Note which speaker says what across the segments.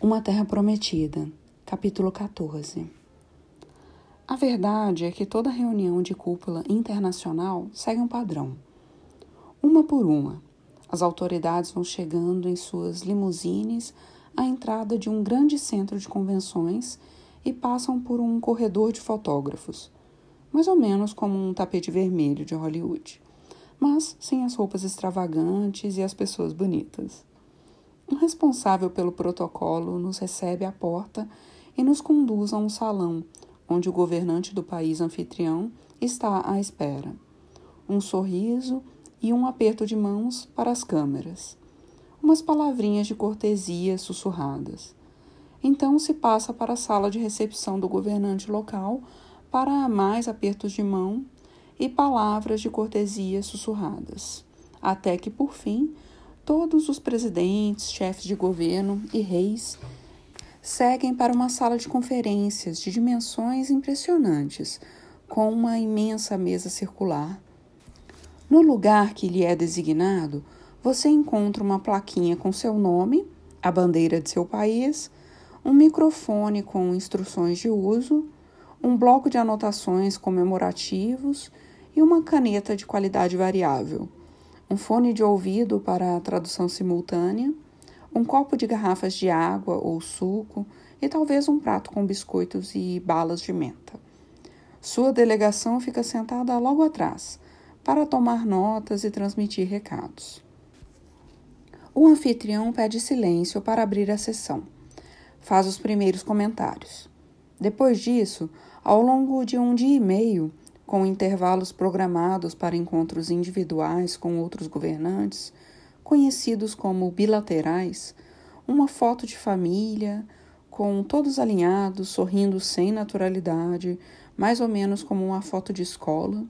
Speaker 1: Uma Terra Prometida, capítulo 14. A verdade é que toda reunião de cúpula internacional segue um padrão. Uma por uma, as autoridades vão chegando em suas limusines à entrada de um grande centro de convenções e passam por um corredor de fotógrafos, mais ou menos como um tapete vermelho de Hollywood, mas sem as roupas extravagantes e as pessoas bonitas. Um responsável pelo protocolo nos recebe à porta e nos conduz a um salão onde o governante do país anfitrião está à espera. Um sorriso e um aperto de mãos para as câmeras. Umas palavrinhas de cortesia sussurradas. Então se passa para a sala de recepção do governante local para mais apertos de mão e palavras de cortesia sussurradas, até que, por fim, Todos os presidentes, chefes de governo e reis seguem para uma sala de conferências de dimensões impressionantes, com uma imensa mesa circular. No lugar que lhe é designado, você encontra uma plaquinha com seu nome, a bandeira de seu país, um microfone com instruções de uso, um bloco de anotações comemorativos e uma caneta de qualidade variável um fone de ouvido para a tradução simultânea, um copo de garrafas de água ou suco e talvez um prato com biscoitos e balas de menta. Sua delegação fica sentada logo atrás para tomar notas e transmitir recados. O anfitrião pede silêncio para abrir a sessão. Faz os primeiros comentários. Depois disso, ao longo de um dia e meio, com intervalos programados para encontros individuais com outros governantes, conhecidos como bilaterais, uma foto de família, com todos alinhados, sorrindo sem naturalidade, mais ou menos como uma foto de escola,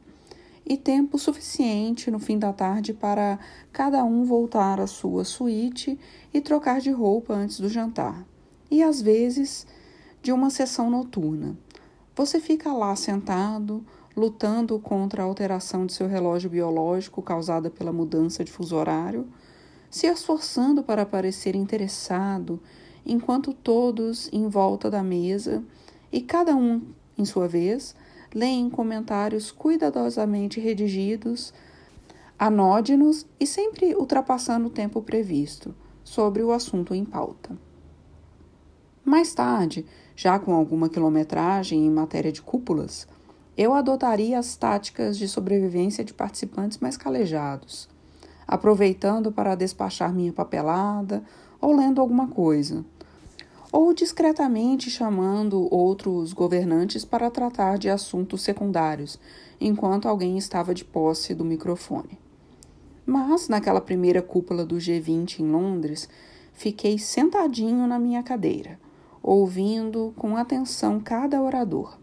Speaker 1: e tempo suficiente no fim da tarde para cada um voltar à sua suíte e trocar de roupa antes do jantar, e às vezes de uma sessão noturna. Você fica lá sentado, lutando contra a alteração de seu relógio biológico causada pela mudança de fuso horário, se esforçando para parecer interessado, enquanto todos em volta da mesa e cada um, em sua vez, leem comentários cuidadosamente redigidos, anódinos e sempre ultrapassando o tempo previsto sobre o assunto em pauta. Mais tarde, já com alguma quilometragem em matéria de cúpulas, eu adotaria as táticas de sobrevivência de participantes mais calejados, aproveitando para despachar minha papelada ou lendo alguma coisa, ou discretamente chamando outros governantes para tratar de assuntos secundários, enquanto alguém estava de posse do microfone. Mas, naquela primeira cúpula do G20 em Londres, fiquei sentadinho na minha cadeira, ouvindo com atenção cada orador.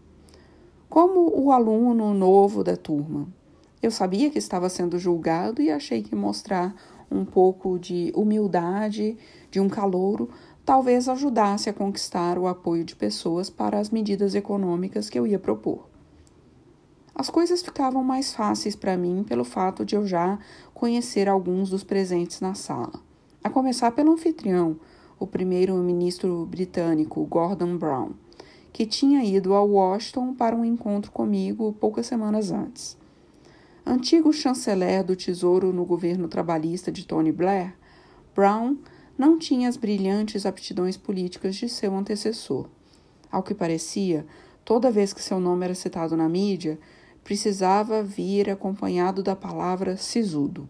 Speaker 1: Como o aluno novo da turma, eu sabia que estava sendo julgado e achei que mostrar um pouco de humildade, de um calouro, talvez ajudasse a conquistar o apoio de pessoas para as medidas econômicas que eu ia propor. As coisas ficavam mais fáceis para mim pelo fato de eu já conhecer alguns dos presentes na sala, a começar pelo anfitrião, o primeiro-ministro britânico Gordon Brown que tinha ido a Washington para um encontro comigo poucas semanas antes. Antigo chanceler do Tesouro no governo trabalhista de Tony Blair, Brown não tinha as brilhantes aptidões políticas de seu antecessor. Ao que parecia, toda vez que seu nome era citado na mídia, precisava vir acompanhado da palavra sisudo.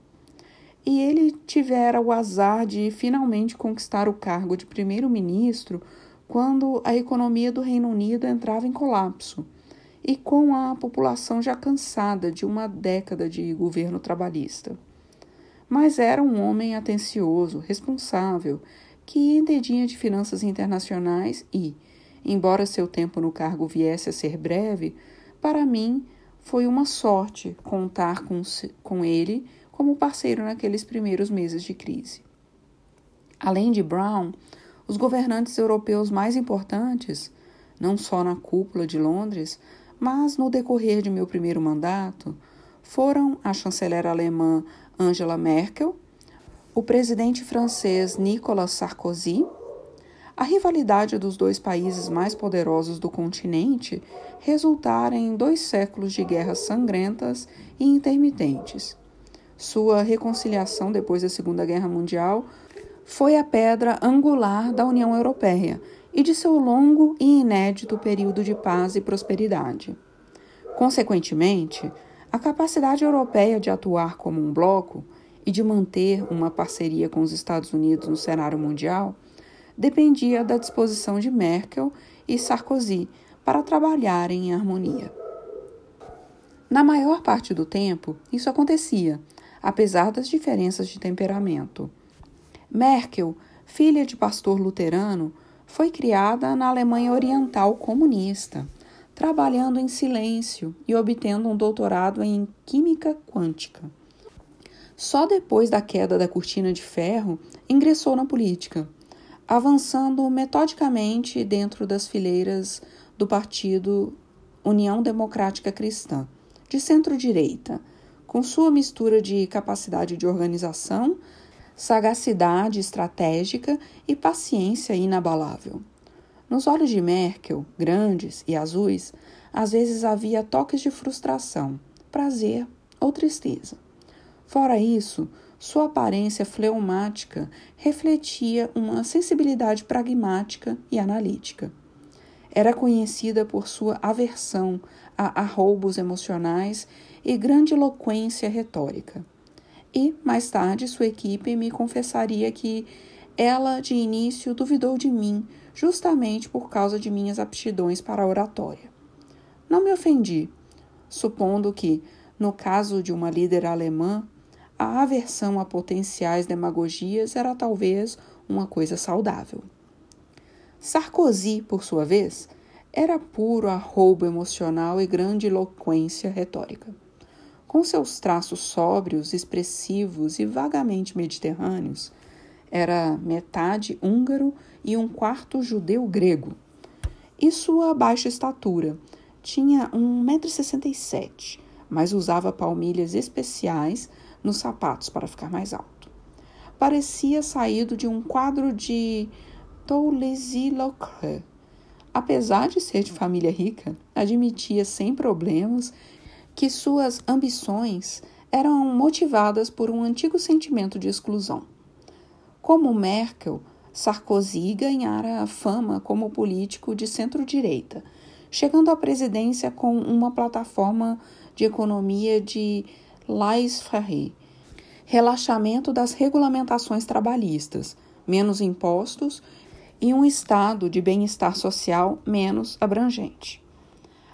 Speaker 1: E ele tivera o azar de finalmente conquistar o cargo de primeiro-ministro quando a economia do Reino Unido entrava em colapso e com a população já cansada de uma década de governo trabalhista. Mas era um homem atencioso, responsável, que entendia de finanças internacionais e, embora seu tempo no cargo viesse a ser breve, para mim foi uma sorte contar com, com ele como parceiro naqueles primeiros meses de crise. Além de Brown, os governantes europeus mais importantes, não só na cúpula de Londres, mas no decorrer de meu primeiro mandato, foram a chanceler alemã Angela Merkel, o presidente francês Nicolas Sarkozy, a rivalidade dos dois países mais poderosos do continente resultara em dois séculos de guerras sangrentas e intermitentes. Sua reconciliação depois da Segunda Guerra Mundial foi a pedra angular da União Europeia e de seu longo e inédito período de paz e prosperidade. Consequentemente, a capacidade europeia de atuar como um bloco e de manter uma parceria com os Estados Unidos no cenário mundial dependia da disposição de Merkel e Sarkozy para trabalharem em harmonia. Na maior parte do tempo, isso acontecia, apesar das diferenças de temperamento. Merkel, filha de pastor luterano, foi criada na Alemanha Oriental comunista, trabalhando em silêncio e obtendo um doutorado em química quântica. Só depois da queda da cortina de ferro ingressou na política, avançando metodicamente dentro das fileiras do partido União Democrática Cristã, de centro-direita, com sua mistura de capacidade de organização, sagacidade estratégica e paciência inabalável. Nos olhos de Merkel, grandes e azuis, às vezes havia toques de frustração, prazer ou tristeza. Fora isso, sua aparência fleumática refletia uma sensibilidade pragmática e analítica. Era conhecida por sua aversão a arroubos emocionais e grandiloquência retórica. E, mais tarde, sua equipe me confessaria que ela, de início, duvidou de mim, justamente por causa de minhas aptidões para a oratória. Não me ofendi, supondo que, no caso de uma líder alemã, a aversão a potenciais demagogias era talvez uma coisa saudável. Sarkozy, por sua vez, era puro arroubo emocional e grande eloquência retórica. Com seus traços sóbrios, expressivos e vagamente mediterrâneos, era metade húngaro e um quarto judeu grego. E sua baixa estatura, tinha 1,67m, mas usava palmilhas especiais nos sapatos para ficar mais alto. Parecia saído de um quadro de Toulouse-Lautrec. Apesar de ser de família rica, admitia sem problemas que suas ambições eram motivadas por um antigo sentimento de exclusão. Como Merkel, Sarkozy ganhara fama como político de centro-direita, chegando à presidência com uma plataforma de economia de laissez-faire, relaxamento das regulamentações trabalhistas, menos impostos e um estado de bem-estar social menos abrangente.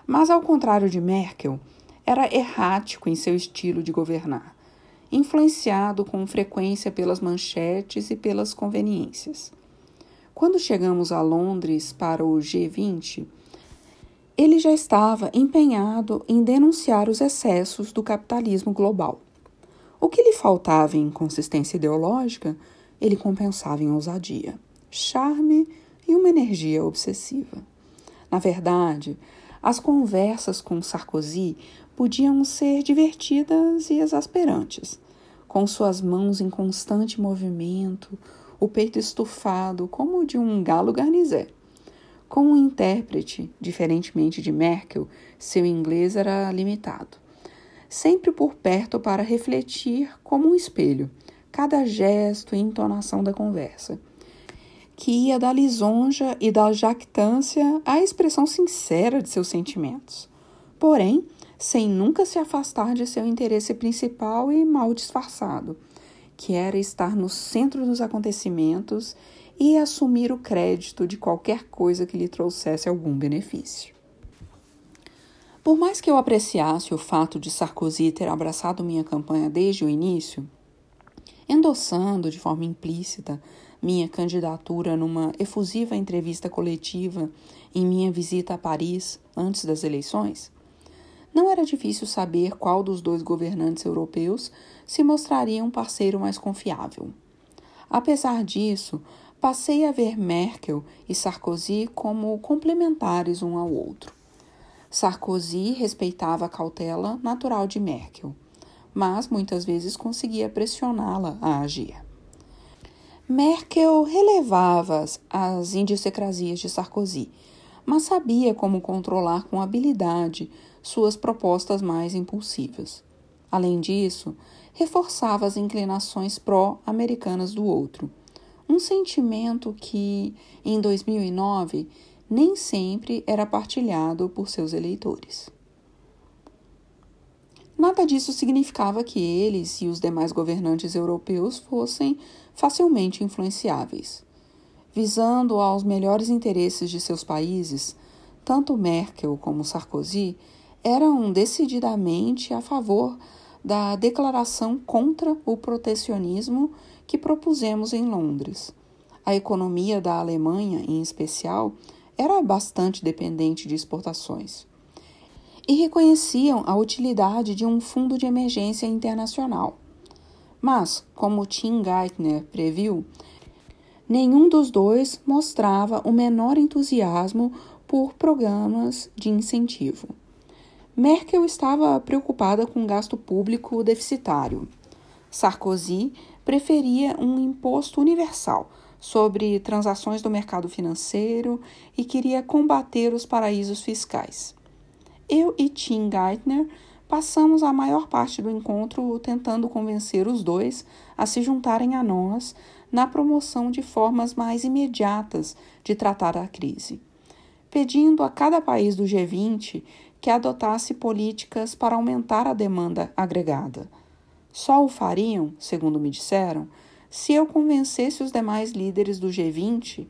Speaker 1: Mas, ao contrário de Merkel, era errático em seu estilo de governar, influenciado com frequência pelas manchetes e pelas conveniências. Quando chegamos a Londres para o G20, ele já estava empenhado em denunciar os excessos do capitalismo global. O que lhe faltava em consistência ideológica, ele compensava em ousadia, charme e uma energia obsessiva. Na verdade, as conversas com Sarkozy podiam ser divertidas e exasperantes. Com suas mãos em constante movimento, o peito estufado como o de um galo garnizé. Com um intérprete, diferentemente de Merkel, seu inglês era limitado. Sempre por perto para refletir como um espelho cada gesto e entonação da conversa, que ia da lisonja e da jactância à expressão sincera de seus sentimentos, porém sem nunca se afastar de seu interesse principal e mal disfarçado, que era estar no centro dos acontecimentos e assumir o crédito de qualquer coisa que lhe trouxesse algum benefício. Por mais que eu apreciasse o fato de Sarkozy ter abraçado minha campanha desde o início, endossando de forma implícita minha candidatura numa efusiva entrevista coletiva em minha visita a Paris antes das eleições, não era difícil saber qual dos dois governantes europeus se mostraria um parceiro mais confiável. Apesar disso, passei a ver Merkel e Sarkozy como complementares um ao outro. Sarkozy respeitava a cautela natural de Merkel, mas muitas vezes conseguia pressioná-la a agir. Merkel relevava as idiosincrasias de Sarkozy, mas sabia como controlar com habilidade suas propostas mais impulsivas. Além disso, reforçava as inclinações pró-americanas do outro, um sentimento que, em 2009, nem sempre era partilhado por seus eleitores. Nada disso significava que eles e os demais governantes europeus fossem facilmente influenciáveis. Visando aos melhores interesses de seus países, tanto Merkel como Sarkozy eram decididamente a favor da declaração contra o protecionismo que propusemos em Londres. A economia da Alemanha, em especial, era bastante dependente de exportações. E reconheciam a utilidade de um fundo de emergência internacional. Mas, como Tim Geithner previu, nenhum dos dois mostrava o menor entusiasmo por programas de incentivo. Merkel estava preocupada com o gasto público deficitário. Sarkozy preferia um imposto universal sobre transações do mercado financeiro e queria combater os paraísos fiscais. Eu e Tim Geithner passamos a maior parte do encontro tentando convencer os dois a se juntarem a nós na promoção de formas mais imediatas de tratar a crise, pedindo a cada país do G20 que adotasse políticas para aumentar a demanda agregada. Só o fariam, segundo me disseram, se eu convencesse os demais líderes do G20,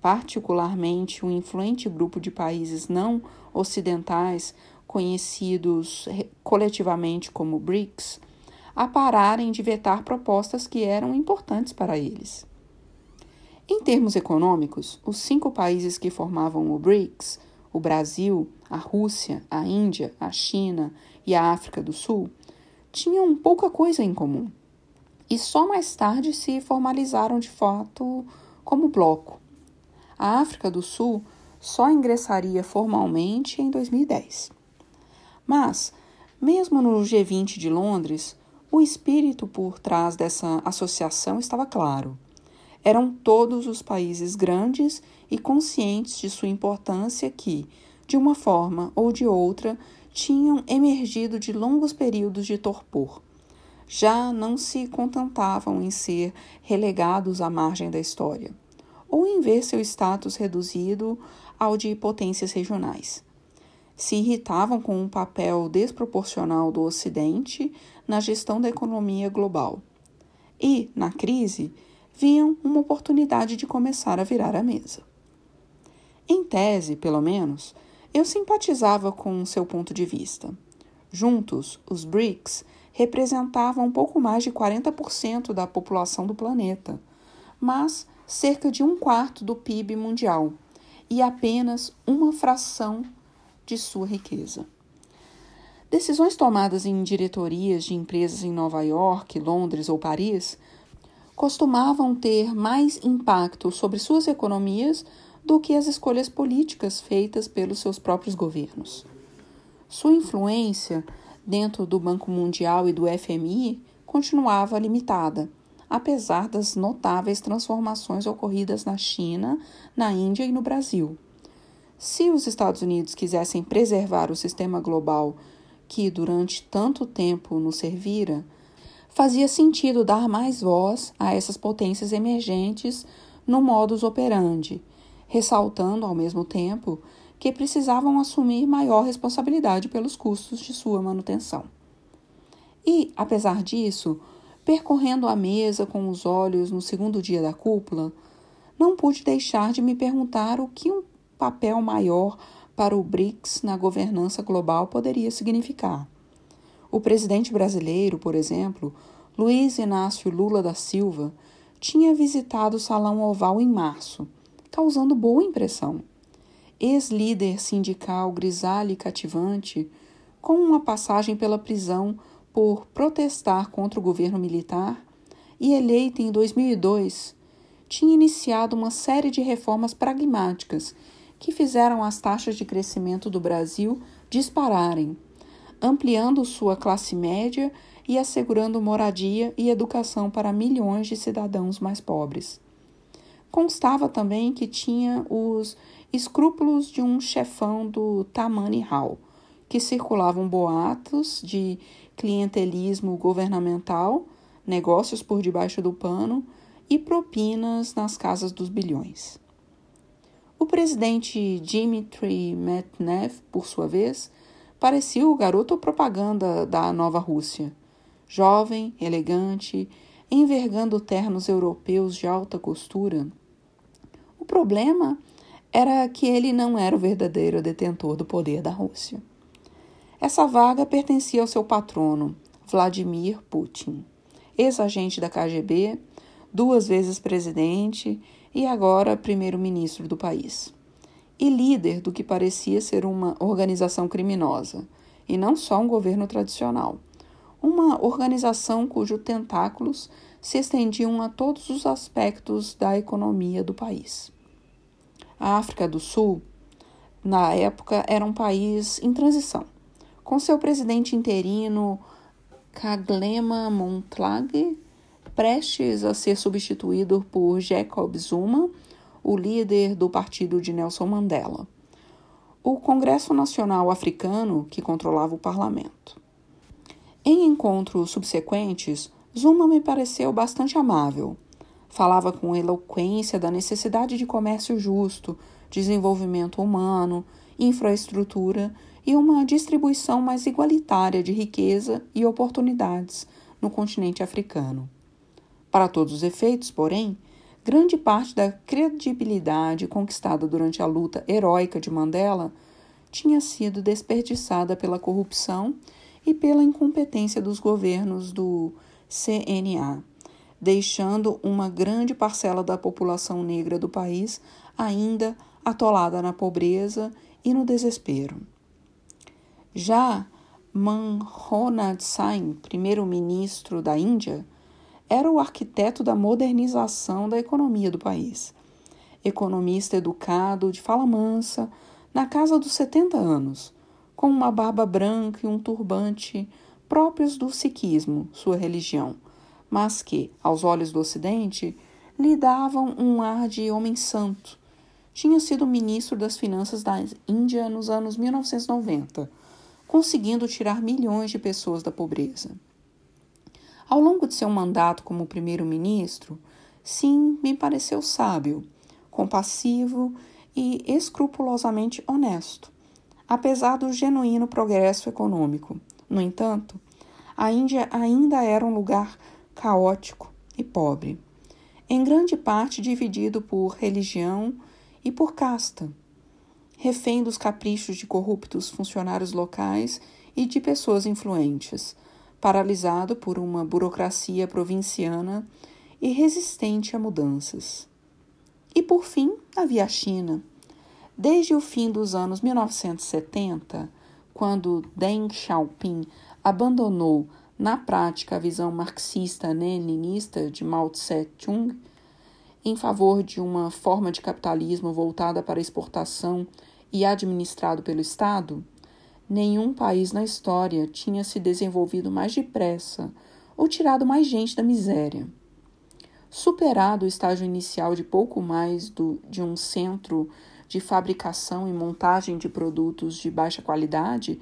Speaker 1: particularmente um influente grupo de países não ocidentais conhecidos coletivamente como BRICS, a pararem de vetar propostas que eram importantes para eles. Em termos econômicos, os cinco países que formavam o BRICS, o Brasil, a Rússia, a Índia, a China e a África do Sul, tinham pouca coisa em comum e só mais tarde se formalizaram de fato como bloco. A África do Sul só ingressaria formalmente em 2010. Mas, mesmo no G20 de Londres, o espírito por trás dessa associação estava claro. Eram todos os países grandes e conscientes de sua importância que, de uma forma ou de outra, tinham emergido de longos períodos de torpor já não se contentavam em ser relegados à margem da história, ou em ver seu status reduzido ao de potências regionais. Se irritavam com um papel desproporcional do Ocidente na gestão da economia global. E, na crise, viam uma oportunidade de começar a virar a mesa. Em tese, pelo menos, eu simpatizava com seu ponto de vista. Juntos, os BRICS representavam pouco mais de 40% da população do planeta, mas cerca de um quarto do PIB mundial e apenas uma fração de sua riqueza. Decisões tomadas em diretorias de empresas em Nova York, Londres ou Paris costumavam ter mais impacto sobre suas economias do que as escolhas políticas feitas pelos seus próprios governos. Sua influência dentro do Banco Mundial e do FMI continuava limitada, apesar das notáveis transformações ocorridas na China, na Índia e no Brasil. Se os Estados Unidos quisessem preservar o sistema global que durante tanto tempo nos servira, fazia sentido dar mais voz a essas potências emergentes no modus operandi, ressaltando ao mesmo tempo que precisavam assumir maior responsabilidade pelos custos de sua manutenção. E, apesar disso, percorrendo a mesa com os olhos no segundo dia da cúpula, não pude deixar de me perguntar o que um papel maior para o BRICS na governança global poderia significar. O presidente brasileiro, por exemplo, Luiz Inácio Lula da Silva, tinha visitado o Salão Oval em março, causando boa impressão ex-líder sindical grisalho e cativante, com uma passagem pela prisão por protestar contra o governo militar e eleito em 2002, tinha iniciado uma série de reformas pragmáticas que fizeram as taxas de crescimento do Brasil dispararem, ampliando sua classe média e assegurando moradia e educação para milhões de cidadãos mais pobres. Constava também que tinha os escrúpulos de um chefão do Tamani Hall, que circulavam boatos de clientelismo governamental, negócios por debaixo do pano e propinas nas casas dos bilhões. O presidente Dmitry Medvedev, por sua vez, parecia o garoto propaganda da nova Rússia. Jovem, elegante, envergando ternos europeus de alta costura. O problema era que ele não era o verdadeiro detentor do poder da Rússia. Essa vaga pertencia ao seu patrono, Vladimir Putin, ex-agente da KGB, duas vezes presidente e agora primeiro-ministro do país. E líder do que parecia ser uma organização criminosa, e não só um governo tradicional. Uma organização cujos tentáculos se estendiam a todos os aspectos da economia do país. A África do Sul, na época, era um país em transição com seu presidente interino Kaglema Montlag prestes a ser substituído por Jacob Zuma, o líder do partido de Nelson Mandela. O Congresso Nacional Africano, que controlava o parlamento. Em encontros subsequentes, Zuma me pareceu bastante amável. Falava com eloquência da necessidade de comércio justo, desenvolvimento humano, infraestrutura e uma distribuição mais igualitária de riqueza e oportunidades no continente africano. Para todos os efeitos, porém, grande parte da credibilidade conquistada durante a luta heróica de Mandela tinha sido desperdiçada pela corrupção e pela incompetência dos governos do CNA, deixando uma grande parcela da população negra do país ainda atolada na pobreza e no desespero. Já Manmohan Singh, primeiro-ministro da Índia, era o arquiteto da modernização da economia do país. Economista educado, de fala mansa, na casa dos 70 anos, com uma barba branca e um turbante próprios do sikhismo, sua religião, mas que, aos olhos do Ocidente, lhe davam um ar de homem santo. Tinha sido ministro das Finanças da Índia nos anos 1990 conseguindo tirar milhões de pessoas da pobreza. Ao longo de seu mandato como primeiro-ministro, sim, me pareceu sábio, compassivo e escrupulosamente honesto, apesar do genuíno progresso econômico. No entanto, a Índia ainda era um lugar caótico e pobre, em grande parte dividido por religião e por casta refém dos caprichos de corruptos funcionários locais e de pessoas influentes, paralisado por uma burocracia provinciana e resistente a mudanças. E por fim, havia a China. Desde o fim dos anos 1970, quando Deng Xiaoping abandonou na prática a visão marxista-leninista de Mao Tse-tung em favor de uma forma de capitalismo voltada para exportação e administrado pelo Estado, nenhum país na história tinha se desenvolvido mais depressa ou tirado mais gente da miséria. Superado o estágio inicial de pouco mais do, de um centro de fabricação e montagem de produtos de baixa qualidade,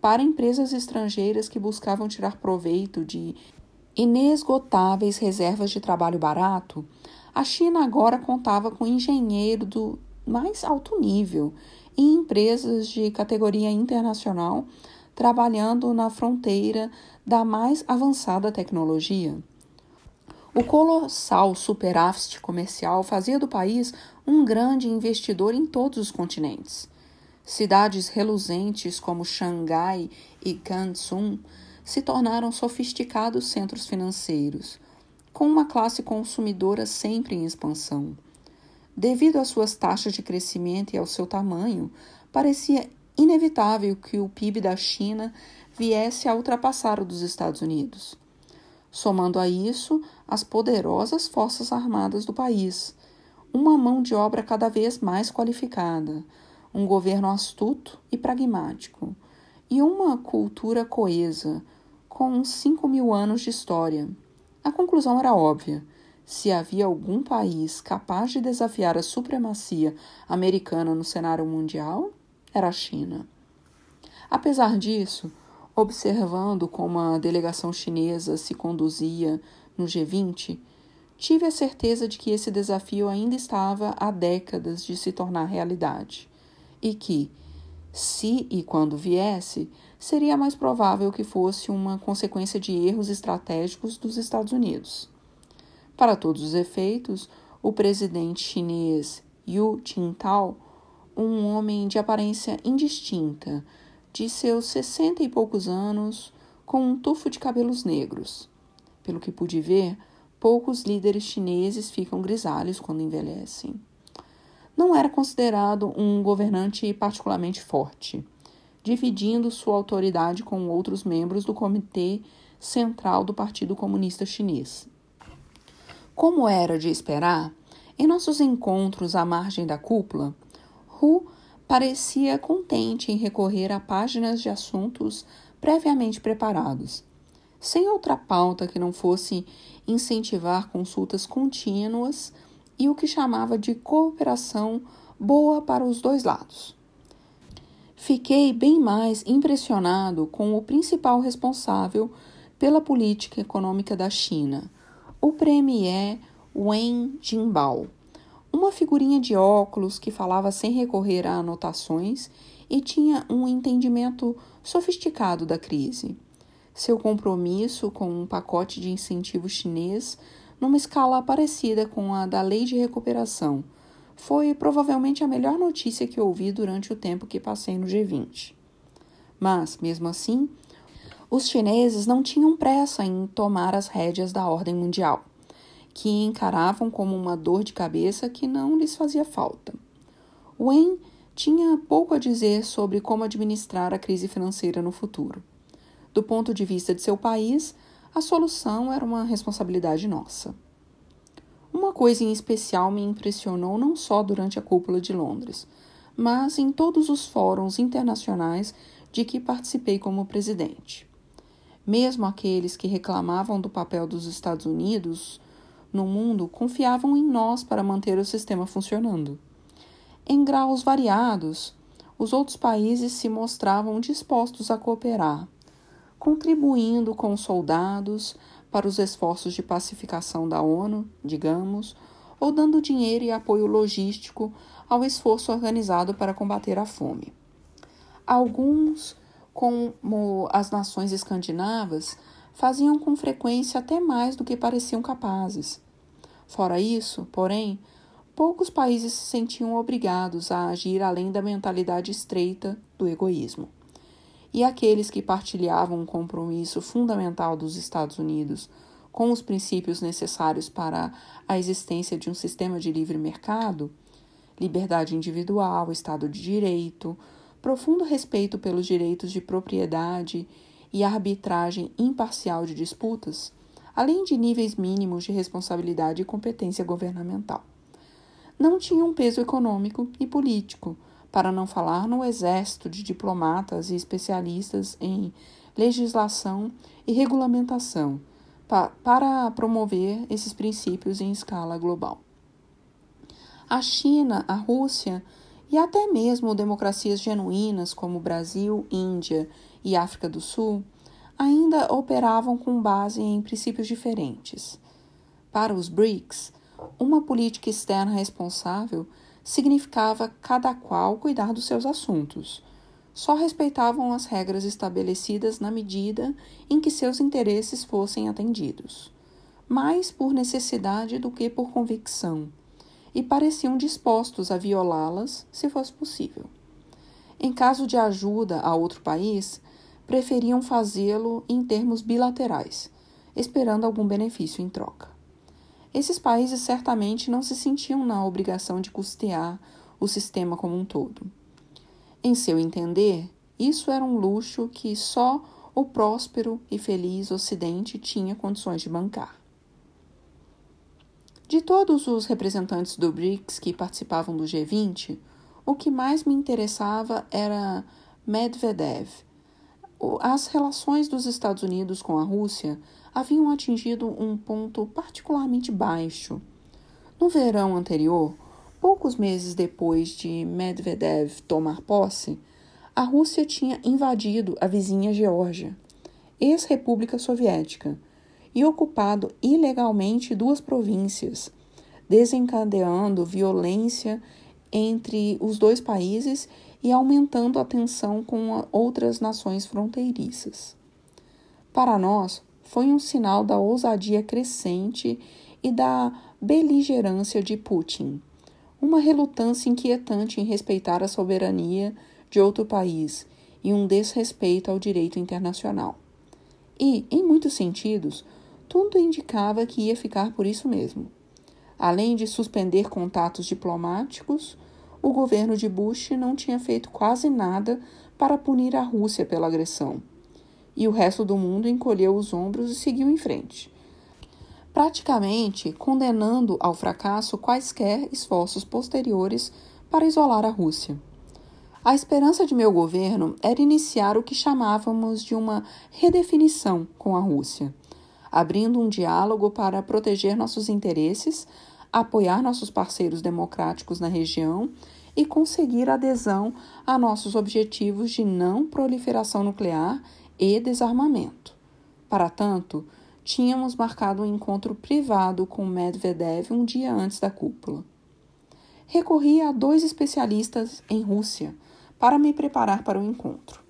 Speaker 1: para empresas estrangeiras que buscavam tirar proveito de inesgotáveis reservas de trabalho barato, a China agora contava com engenheiro do mais alto nível e empresas de categoria internacional trabalhando na fronteira da mais avançada tecnologia. O colossal superávit comercial fazia do país um grande investidor em todos os continentes. Cidades reluzentes como Xangai e Gansun se tornaram sofisticados centros financeiros, com uma classe consumidora sempre em expansão. Devido às suas taxas de crescimento e ao seu tamanho, parecia inevitável que o PIB da China viesse a ultrapassar o dos Estados Unidos. Somando a isso as poderosas forças armadas do país, uma mão de obra cada vez mais qualificada, um governo astuto e pragmático, e uma cultura coesa, com 5 mil anos de história. A conclusão era óbvia. Se havia algum país capaz de desafiar a supremacia americana no cenário mundial, era a China. Apesar disso, observando como a delegação chinesa se conduzia no G20, tive a certeza de que esse desafio ainda estava há décadas de se tornar realidade e que, se e quando viesse, seria mais provável que fosse uma consequência de erros estratégicos dos Estados Unidos. Para todos os efeitos, o presidente chinês Hu Jintao, um homem de aparência indistinta, de seus sessenta e poucos anos, com um tufo de cabelos negros. Pelo que pude ver, poucos líderes chineses ficam grisalhos quando envelhecem. Não era considerado um governante particularmente forte, dividindo sua autoridade com outros membros do Comitê Central do Partido Comunista Chinês. Como era de esperar, em nossos encontros à margem da cúpula, Hu parecia contente em recorrer a páginas de assuntos previamente preparados, sem outra pauta que não fosse incentivar consultas contínuas e o que chamava de cooperação boa para os dois lados. Fiquei bem mais impressionado com o principal responsável pela política econômica da China, o premier Wen Jinbao, uma figurinha de óculos que falava sem recorrer a anotações e tinha um entendimento sofisticado da crise seu compromisso com um pacote de incentivo chinês numa escala parecida com a da Lei de Recuperação. Foi provavelmente a melhor notícia que ouvi durante o tempo que passei no G20. Mas, mesmo assim, os chineses não tinham pressa em tomar as rédeas da ordem mundial, que encaravam como uma dor de cabeça que não lhes fazia falta. Wen tinha pouco a dizer sobre como administrar a crise financeira no futuro. Do ponto de vista de seu país, a solução era uma responsabilidade nossa. Uma coisa em especial me impressionou não só durante a cúpula de Londres, mas em todos os fóruns internacionais de que participei como presidente. Mesmo aqueles que reclamavam do papel dos Estados Unidos no mundo confiavam em nós para manter o sistema funcionando. Em graus variados, os outros países se mostravam dispostos a cooperar contribuindo com soldados para os esforços de pacificação da ONU, digamos, ou dando dinheiro e apoio logístico ao esforço organizado para combater a fome. Alguns, como as nações escandinavas, faziam com frequência até mais do que pareciam capazes. Fora isso, porém, poucos países se sentiam obrigados a agir além da mentalidade estreita do egoísmo e aqueles que partilhavam um compromisso fundamental dos Estados Unidos com os princípios necessários para a existência de um sistema de livre mercado, liberdade individual, Estado de Direito, profundo respeito pelos direitos de propriedade e arbitragem imparcial de disputas, além de níveis mínimos de responsabilidade e competência governamental. Não tinham peso econômico e político para não falar no exército de diplomatas e especialistas em legislação e regulamentação, pa para promover esses princípios em escala global. A China, a Rússia e até mesmo democracias genuínas como Brasil, Índia e África do Sul ainda operavam com base em princípios diferentes. Para os BRICS, uma política externa responsável significava cada qual cuidar dos seus assuntos. Só respeitavam as regras estabelecidas na medida em que seus interesses fossem atendidos, mais por necessidade do que por convicção, e pareciam dispostos a violá-las se fosse possível. Em caso de ajuda a outro país, preferiam fazê-lo em termos bilaterais, esperando algum benefício em troca. Esses países certamente não se sentiam na obrigação de custear o sistema como um todo. Em seu entender, isso era um luxo que só o próspero e feliz Ocidente tinha condições de bancar. De todos os representantes do BRICS que participavam do G20, o que mais me interessava era Medvedev, as relações dos Estados Unidos com a Rússia haviam atingido um ponto particularmente baixo. No verão anterior, poucos meses depois de Medvedev tomar posse, a Rússia tinha invadido a vizinha Geórgia, ex-república soviética, e ocupado ilegalmente duas províncias, desencadeando violência entre os dois países e aumentando a tensão com outras nações fronteiriças. Para nós, foi um sinal da ousadia crescente e da beligerância de Putin, uma relutância inquietante em respeitar a soberania de outro país e um desrespeito ao direito internacional. E, em muitos sentidos, tudo indicava que ia ficar por isso mesmo. Além de suspender contatos diplomáticos, o governo de Bush não tinha feito quase nada para punir a Rússia pela agressão. E o resto do mundo encolheu os ombros e seguiu em frente, praticamente condenando ao fracasso quaisquer esforços posteriores para isolar a Rússia. A esperança de meu governo era iniciar o que chamávamos de uma redefinição com a Rússia, abrindo um diálogo para proteger nossos interesses apoiar nossos parceiros democráticos na região e conseguir adesão a nossos objetivos de não proliferação nuclear e desarmamento. Para tanto, tínhamos marcado um encontro privado com Medvedev um dia antes da cúpula. Recorri a dois especialistas em Rússia para me preparar para o encontro.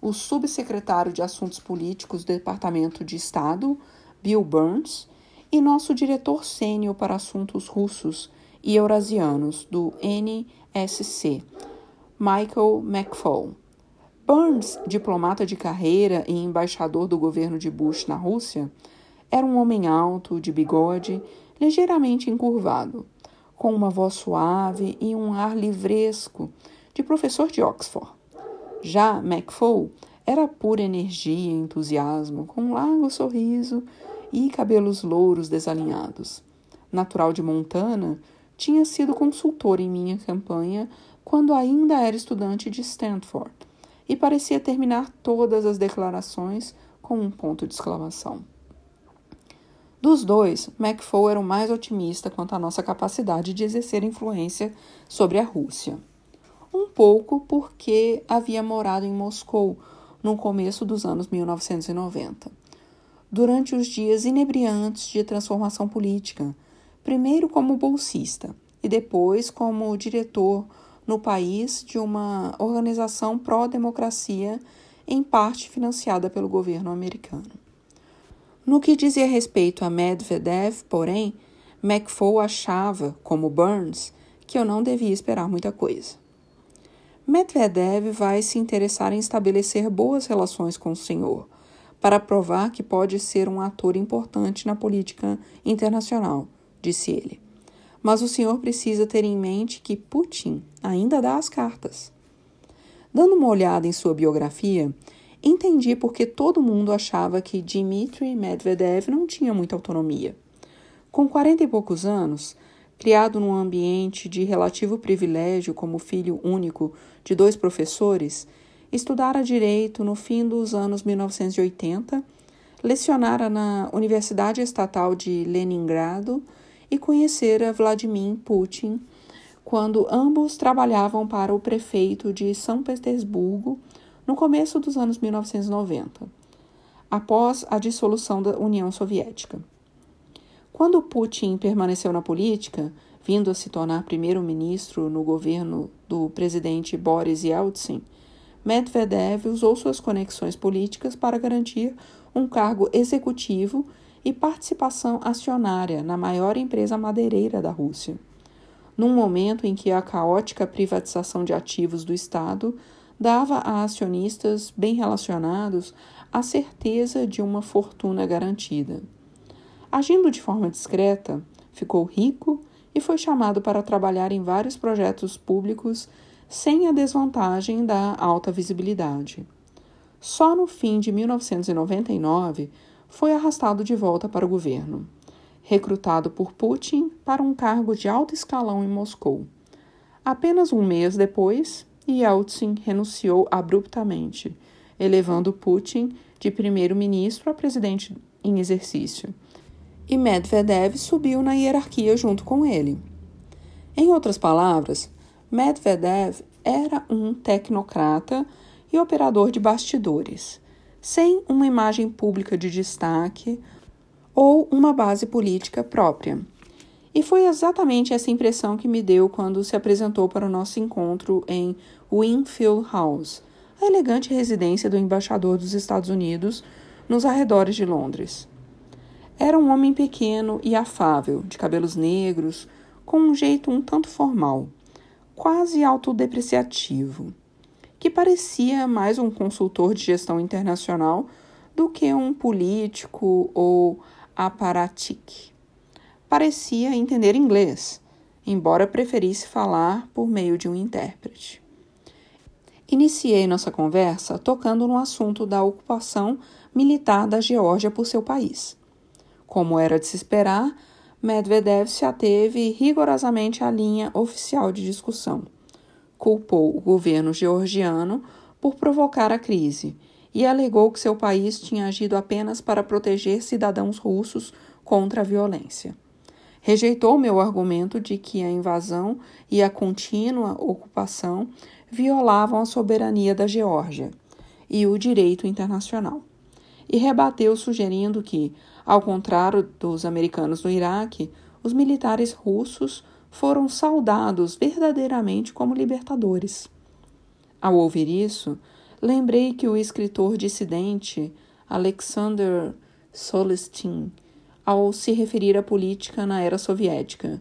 Speaker 1: O subsecretário de Assuntos Políticos do Departamento de Estado, Bill Burns, e nosso diretor sênior para assuntos russos e eurasianos do NSC, Michael McFall. Burns, diplomata de carreira e embaixador do governo de Bush na Rússia, era um homem alto, de bigode, ligeiramente encurvado, com uma voz suave e um ar livresco de professor de Oxford. Já McFall era pura energia e entusiasmo, com um largo sorriso e cabelos louros desalinhados. Natural de Montana, tinha sido consultor em minha campanha quando ainda era estudante de Stanford e parecia terminar todas as declarações com um ponto de exclamação. Dos dois, McFall era o mais otimista quanto à nossa capacidade de exercer influência sobre a Rússia. Um pouco porque havia morado em Moscou no começo dos anos 1990 durante os dias inebriantes de transformação política, primeiro como bolsista e depois como diretor no país de uma organização pró-democracia, em parte financiada pelo governo americano. No que dizia respeito a Medvedev, porém, McFall achava, como Burns, que eu não devia esperar muita coisa. Medvedev vai se interessar em estabelecer boas relações com o senhor para provar que pode ser um ator importante na política internacional, disse ele. Mas o senhor precisa ter em mente que Putin ainda dá as cartas. Dando uma olhada em sua biografia, entendi porque todo mundo achava que Dmitry Medvedev não tinha muita autonomia. Com quarenta e poucos anos, criado num ambiente de relativo privilégio como filho único de dois professores, Estudara direito no fim dos anos 1980, lecionara na Universidade Estatal de Leningrado e conhecera Vladimir Putin quando ambos trabalhavam para o prefeito de São Petersburgo no começo dos anos 1990, após a dissolução da União Soviética. Quando Putin permaneceu na política, vindo a se tornar primeiro-ministro no governo do presidente Boris Yeltsin, Medvedev usou suas conexões políticas para garantir um cargo executivo e participação acionária na maior empresa madeireira da Rússia. Num momento em que a caótica privatização de ativos do Estado dava a acionistas bem relacionados a certeza de uma fortuna garantida. Agindo de forma discreta, ficou rico e foi chamado para trabalhar em vários projetos públicos sem a desvantagem da alta visibilidade. Só no fim de 1999 foi arrastado de volta para o governo, recrutado por Putin para um cargo de alto escalão em Moscou. Apenas um mês depois, Yeltsin renunciou abruptamente, elevando Putin de primeiro-ministro a presidente em exercício. E Medvedev subiu na hierarquia junto com ele. Em outras palavras, Medvedev era um tecnocrata e operador de bastidores, sem uma imagem pública de destaque ou uma base política própria. E foi exatamente essa impressão que me deu quando se apresentou para o nosso encontro em Winfield House, a elegante residência do embaixador dos Estados Unidos nos arredores de Londres. Era um homem pequeno e afável, de cabelos negros, com um jeito um tanto formal, quase autodepreciativo, que parecia mais um consultor de gestão internacional do que um político ou aparatique. Parecia entender inglês, embora preferisse falar por meio de um intérprete. Iniciei nossa conversa tocando no assunto da ocupação militar da Geórgia por seu país. Como era de se esperar, Medvedev se ateve rigorosamente à linha oficial de discussão. Culpou o governo georgiano por provocar a crise e alegou que seu país tinha agido apenas para proteger cidadãos russos contra a violência. Rejeitou meu argumento de que a invasão e a contínua ocupação violavam a soberania da Geórgia e o direito internacional. E rebateu sugerindo que, ao contrário dos americanos no Iraque, os militares russos foram saudados verdadeiramente como libertadores. Ao ouvir isso, lembrei que o escritor dissidente Alexander Solestin, ao se referir à política na era soviética,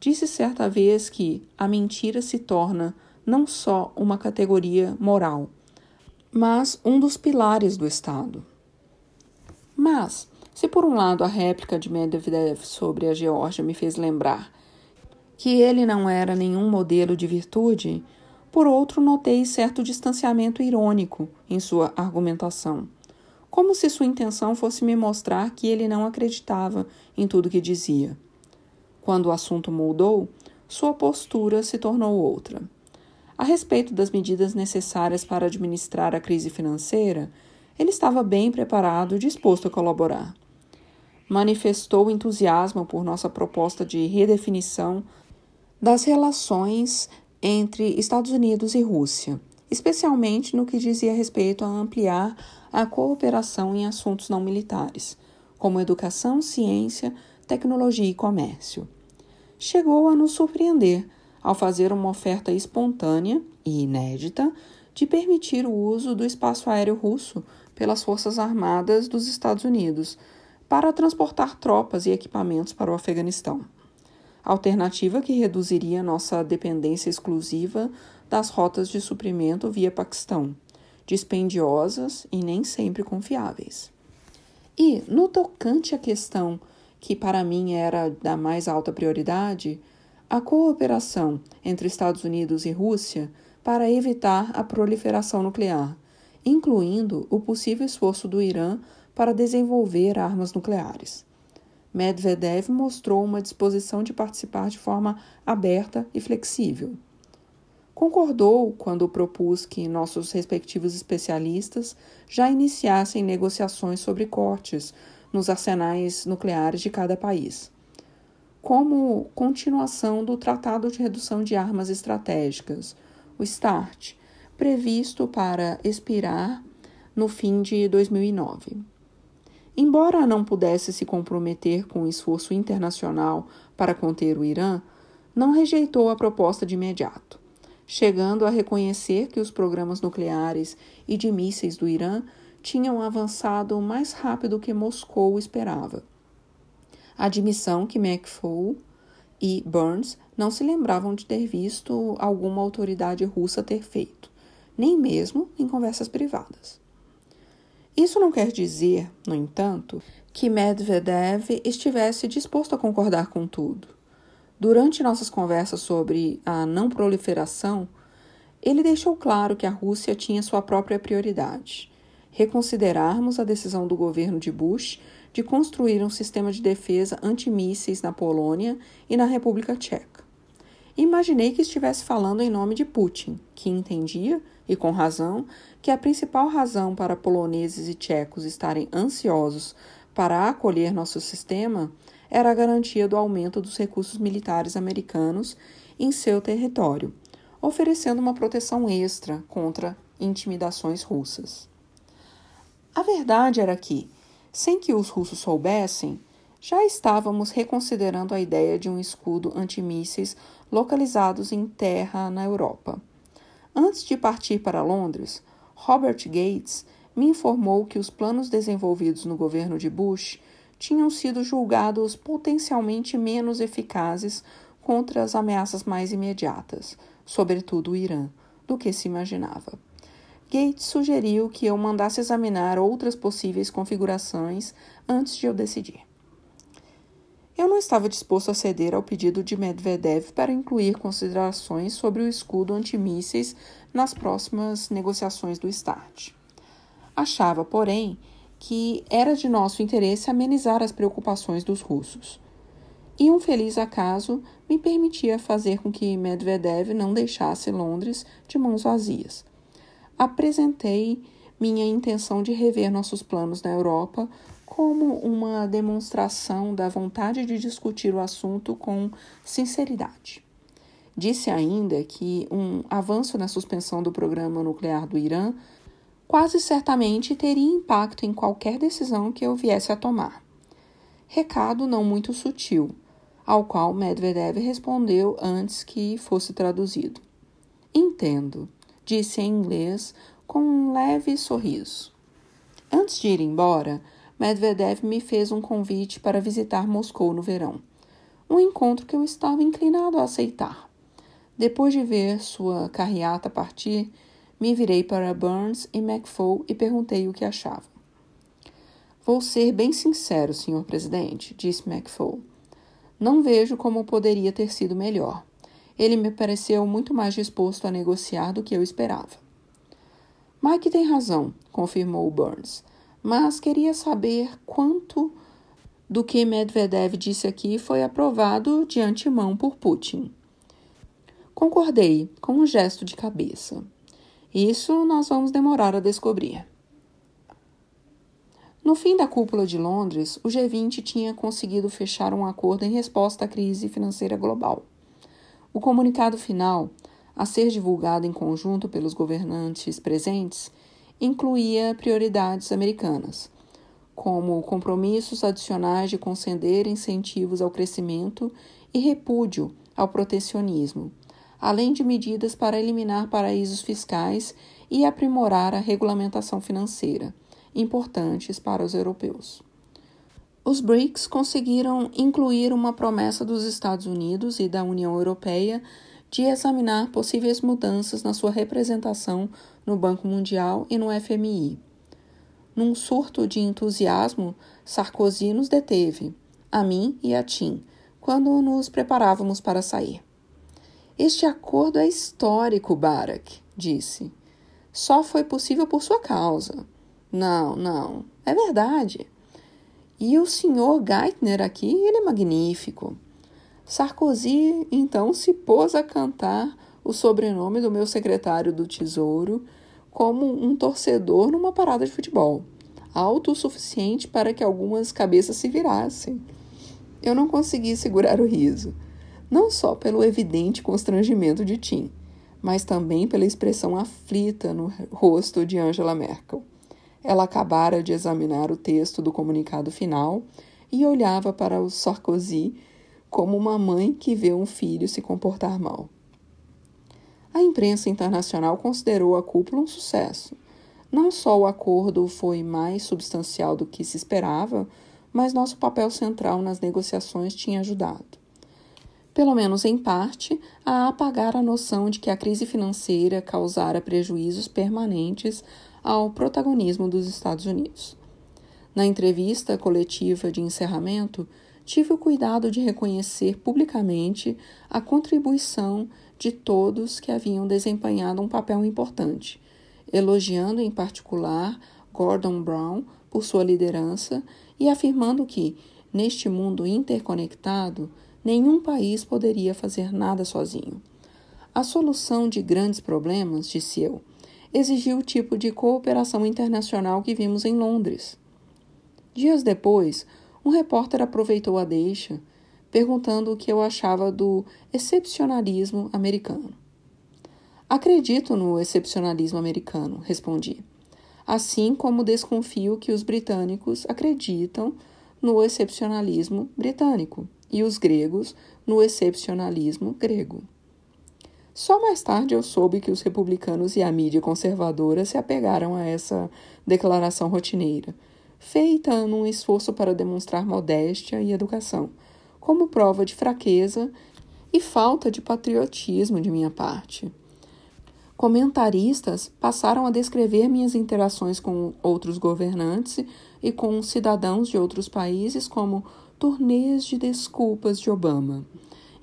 Speaker 1: disse certa vez que a mentira se torna não só uma categoria moral, mas um dos pilares do Estado. Mas, se por um lado a réplica de Medvedev sobre a Geórgia me fez lembrar que ele não era nenhum modelo de virtude, por outro, notei certo distanciamento irônico em sua argumentação, como se sua intenção fosse me mostrar que ele não acreditava em tudo que dizia. Quando o assunto mudou, sua postura se tornou outra. A respeito das medidas necessárias para administrar a crise financeira, ele estava bem preparado e disposto a colaborar. Manifestou entusiasmo por nossa proposta de redefinição das relações entre Estados Unidos e Rússia, especialmente no que dizia respeito a ampliar a cooperação em assuntos não militares, como educação, ciência, tecnologia e comércio. Chegou a nos surpreender ao fazer uma oferta espontânea e inédita de permitir o uso do espaço aéreo russo pelas Forças Armadas dos Estados Unidos para transportar tropas e equipamentos para o Afeganistão alternativa que reduziria nossa dependência exclusiva das rotas de suprimento via Paquistão, dispendiosas e nem sempre confiáveis. E, no tocante à questão que para mim era da mais alta prioridade, a cooperação entre Estados Unidos e Rússia para evitar a proliferação nuclear, incluindo o possível esforço do Irã para desenvolver armas nucleares. Medvedev mostrou uma disposição de participar de forma aberta e flexível. Concordou quando propus que nossos respectivos especialistas já iniciassem negociações sobre cortes nos arsenais nucleares de cada país, como continuação do Tratado de Redução de Armas Estratégicas, o START, previsto para expirar no fim de 2009. Embora não pudesse se comprometer com o esforço internacional para conter o Irã, não rejeitou a proposta de imediato, chegando a reconhecer que os programas nucleares e de mísseis do Irã tinham avançado mais rápido que Moscou esperava. Admissão que McFaul e Burns não se lembravam de ter visto alguma autoridade russa ter feito, nem mesmo em conversas privadas. Isso não quer dizer, no entanto, que Medvedev estivesse disposto a concordar com tudo. Durante nossas conversas sobre a não proliferação, ele deixou claro que a Rússia tinha sua própria prioridade: reconsiderarmos a decisão do governo de Bush de construir um sistema de defesa antimísseis na Polônia e na República Tcheca. imaginei que estivesse falando em nome de Putin, que entendia, e com razão, que a principal razão para poloneses e tchecos estarem ansiosos para acolher nosso sistema era a garantia do aumento dos recursos militares americanos em seu território, oferecendo uma proteção extra contra intimidações russas. A verdade era que, sem que os russos soubessem, já estávamos reconsiderando a ideia de um escudo antimísseis localizados em terra na Europa. Antes de partir para Londres, Robert Gates me informou que os planos desenvolvidos no governo de Bush tinham sido julgados potencialmente menos eficazes contra as ameaças mais imediatas, sobretudo o Irã, do que se imaginava. Gates sugeriu que eu mandasse examinar outras possíveis configurações antes de eu decidir. Eu não estava disposto a ceder ao pedido de Medvedev para incluir considerações sobre o escudo antimísseis nas próximas negociações do START. Achava, porém, que era de nosso interesse amenizar as preocupações dos russos. E um feliz acaso me permitia fazer com que Medvedev não deixasse Londres de mãos vazias. Apresentei minha intenção de rever nossos planos na Europa como uma demonstração da vontade de discutir o assunto com sinceridade. Disse ainda que um avanço na suspensão do programa nuclear do Irã quase certamente teria impacto em qualquer decisão que eu viesse a tomar. Recado não muito sutil, ao qual Medvedev respondeu antes que fosse traduzido. Entendo, disse em inglês com um leve sorriso. Antes de ir embora, Medvedev me fez um convite para visitar Moscou no verão. Um encontro que eu estava inclinado a aceitar. Depois de ver sua carreata partir, me virei para Burns e McFall e perguntei o que achavam. Vou ser bem sincero, senhor presidente, disse McFall. Não vejo como poderia ter sido melhor. Ele me pareceu muito mais disposto a negociar do que eu esperava. Mike tem razão, confirmou Burns, mas queria saber quanto do que Medvedev disse aqui foi aprovado de antemão por Putin. Concordei, com um gesto de cabeça. Isso nós vamos demorar a descobrir. No fim da cúpula de Londres, o G20 tinha conseguido fechar um acordo em resposta à crise financeira global. O comunicado final, a ser divulgado em conjunto pelos governantes presentes, incluía prioridades americanas, como compromissos adicionais de conceder incentivos ao crescimento e repúdio ao protecionismo, além de medidas para eliminar paraísos fiscais e aprimorar a regulamentação financeira, importantes para os europeus. Os BRICS conseguiram incluir uma promessa dos Estados Unidos e da União Europeia de examinar possíveis mudanças na sua representação no Banco Mundial e no FMI. Num surto de entusiasmo, Sarkozy nos deteve, a mim e a Tim, quando nos preparávamos para sair. Este acordo é histórico, Barack, disse. Só foi possível por sua causa. Não, não, é verdade. E o senhor Geithner aqui, ele é magnífico. Sarkozy então se pôs a cantar o sobrenome do meu secretário do Tesouro como um torcedor numa parada de futebol, alto o suficiente para que algumas cabeças se virassem. Eu não consegui segurar o riso não só pelo evidente constrangimento de Tim, mas também pela expressão aflita no rosto de Angela Merkel. Ela acabara de examinar o texto do comunicado final e olhava para o Sarkozy como uma mãe que vê um filho se comportar mal. A imprensa internacional considerou a cúpula um sucesso. Não só o acordo foi mais substancial do que se esperava, mas nosso papel central nas negociações tinha ajudado pelo menos em parte, a apagar a noção de que a crise financeira causara prejuízos permanentes ao protagonismo dos Estados Unidos. Na entrevista coletiva de encerramento, tive o cuidado de reconhecer publicamente a contribuição de todos que haviam desempenhado um papel importante, elogiando em particular Gordon Brown por sua liderança e afirmando que, neste mundo interconectado, nenhum país poderia fazer nada sozinho. A solução de grandes problemas, disse eu, exigiu o tipo de cooperação internacional que vimos em Londres. Dias depois, um repórter aproveitou a deixa, perguntando o que eu achava do excepcionalismo americano. Acredito no excepcionalismo americano, respondi. Assim como desconfio que os britânicos acreditam no excepcionalismo britânico e os gregos no excepcionalismo grego. Só mais tarde eu soube que os republicanos e a mídia conservadora se apegaram a essa declaração rotineira, feita num esforço para demonstrar modéstia e educação, como prova de fraqueza e falta de patriotismo de minha parte. Comentaristas passaram a descrever minhas interações com outros governantes e com cidadãos de outros países como turnês de desculpas de Obama,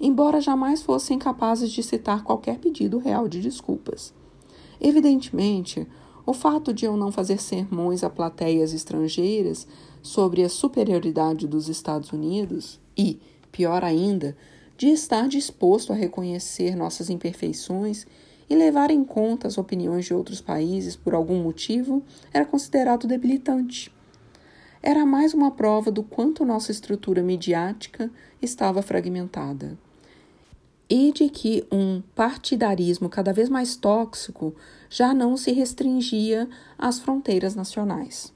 Speaker 1: embora jamais fossem capazes de citar qualquer pedido real de desculpas. Evidentemente, o fato de eu não fazer sermões a plateias estrangeiras sobre a superioridade dos Estados Unidos e, pior ainda, de estar disposto a reconhecer nossas imperfeições e levar em conta as opiniões de outros países por algum motivo era considerado debilitante. Era mais uma prova do quanto nossa estrutura midiática estava fragmentada e de que um partidarismo cada vez mais tóxico já não se restringia às fronteiras nacionais.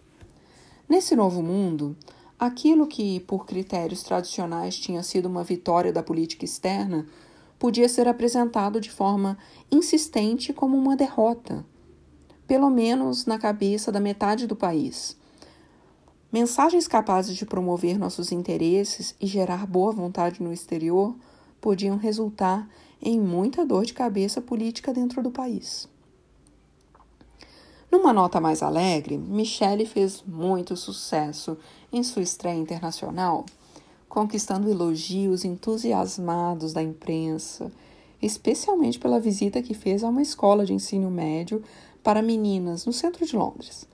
Speaker 1: Nesse novo mundo, aquilo que, por critérios tradicionais, tinha sido uma vitória da política externa podia ser apresentado de forma insistente como uma derrota, pelo menos na cabeça da metade do país. Mensagens capazes de promover nossos interesses e gerar boa vontade no exterior podiam resultar em muita dor de cabeça política dentro do país. Numa nota mais alegre, Michele fez muito sucesso em sua estreia internacional conquistando elogios entusiasmados da imprensa, especialmente pela visita que fez a uma escola de ensino médio para meninas no centro de Londres.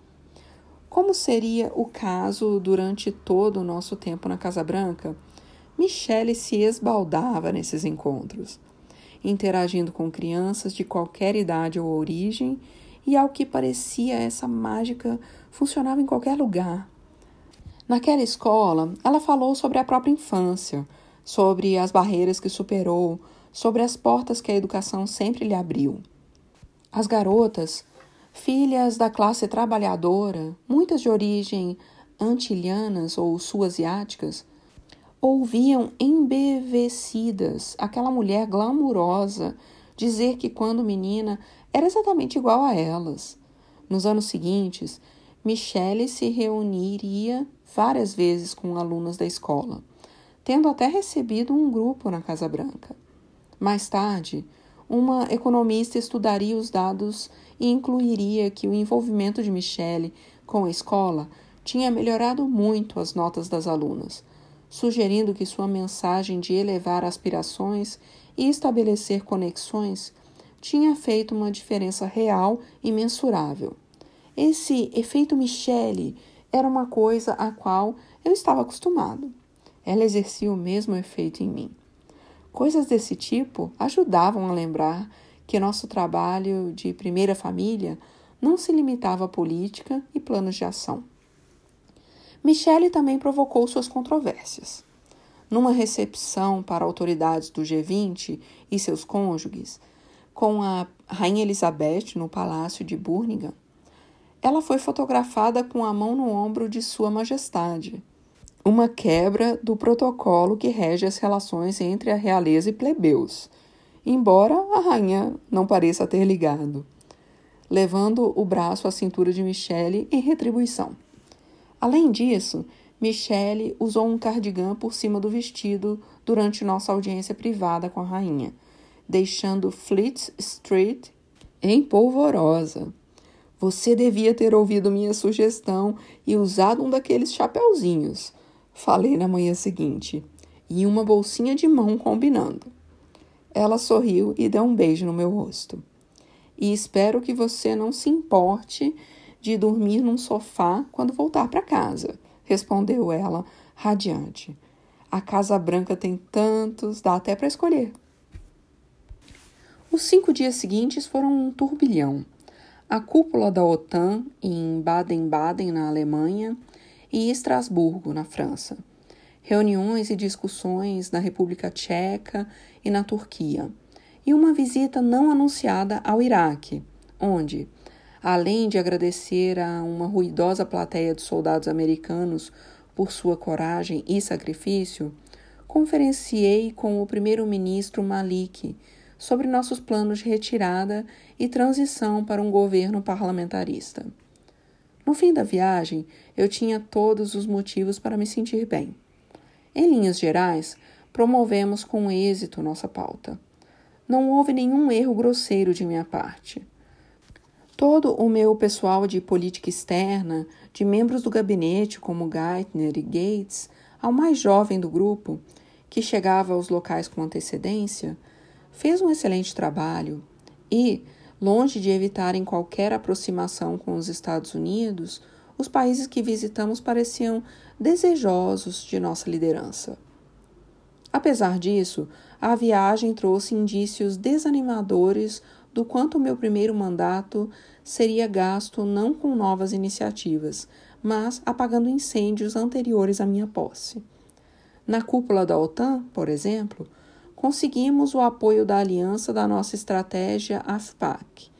Speaker 1: Como seria o caso durante todo o nosso tempo na Casa Branca, Michelle se esbaldava nesses encontros, interagindo com crianças de qualquer idade ou origem, e ao que parecia essa mágica funcionava em qualquer lugar, Naquela escola, ela falou sobre a própria infância, sobre as barreiras que superou, sobre as portas que a educação sempre lhe abriu. As garotas, filhas da classe trabalhadora, muitas de origem antilhanas ou sul-asiáticas, ouviam embevecidas aquela mulher glamurosa dizer que, quando menina, era exatamente igual a elas. Nos anos seguintes, Michele se reuniria várias vezes com alunas da escola, tendo até recebido um grupo na Casa Branca. Mais tarde, uma economista estudaria os dados e incluiria que o envolvimento de Michele com a escola tinha melhorado muito as notas das alunas, sugerindo que sua mensagem de elevar aspirações e estabelecer conexões tinha feito uma diferença real e mensurável. Esse efeito Michele era uma coisa a qual eu estava acostumado. Ela exercia o mesmo efeito em mim. Coisas desse tipo ajudavam a lembrar que nosso trabalho de primeira família não se limitava à política e planos de ação. Michele também provocou suas controvérsias. Numa recepção para autoridades do G20 e seus cônjuges, com a Rainha Elizabeth no Palácio de Birmingham, ela foi fotografada com a mão no ombro de Sua Majestade. Uma quebra do protocolo que rege as relações entre a realeza e plebeus, embora a rainha não pareça ter ligado, levando o braço à cintura de Michele em retribuição. Além disso, Michele usou um cardigan por cima do vestido durante nossa audiência privada com a rainha, deixando Fleet Street em polvorosa. Você devia ter ouvido minha sugestão e usado um daqueles chapeuzinhos, falei na manhã seguinte, e uma bolsinha de mão combinando. Ela sorriu e deu um beijo no meu rosto. E espero que você não se importe de dormir num sofá quando voltar para casa, respondeu ela, radiante. A Casa Branca tem tantos, dá até para escolher. Os cinco dias seguintes foram um turbilhão. A cúpula da OTAN em Baden-Baden, na Alemanha, e Estrasburgo, na França. Reuniões e discussões na República Tcheca e na Turquia. E uma visita não anunciada ao Iraque, onde, além de agradecer a uma ruidosa plateia de soldados americanos por sua coragem e sacrifício, conferenciei com o primeiro-ministro Malik sobre nossos planos de retirada e transição para um governo parlamentarista. No fim da viagem, eu tinha todos os motivos para me sentir bem. Em linhas gerais, promovemos com êxito nossa pauta. Não houve nenhum erro grosseiro de minha parte. Todo o meu pessoal de política externa, de membros do gabinete como Geithner e Gates, ao mais jovem do grupo, que chegava aos locais com antecedência, fez um excelente trabalho e, longe de evitarem qualquer aproximação com os Estados Unidos, os países que visitamos pareciam desejosos de nossa liderança. Apesar disso, a viagem trouxe indícios desanimadores do quanto o meu primeiro mandato seria gasto não com novas iniciativas, mas apagando incêndios anteriores à minha posse. Na cúpula da OTAN, por exemplo, conseguimos o apoio da aliança da nossa estratégia AFPAC,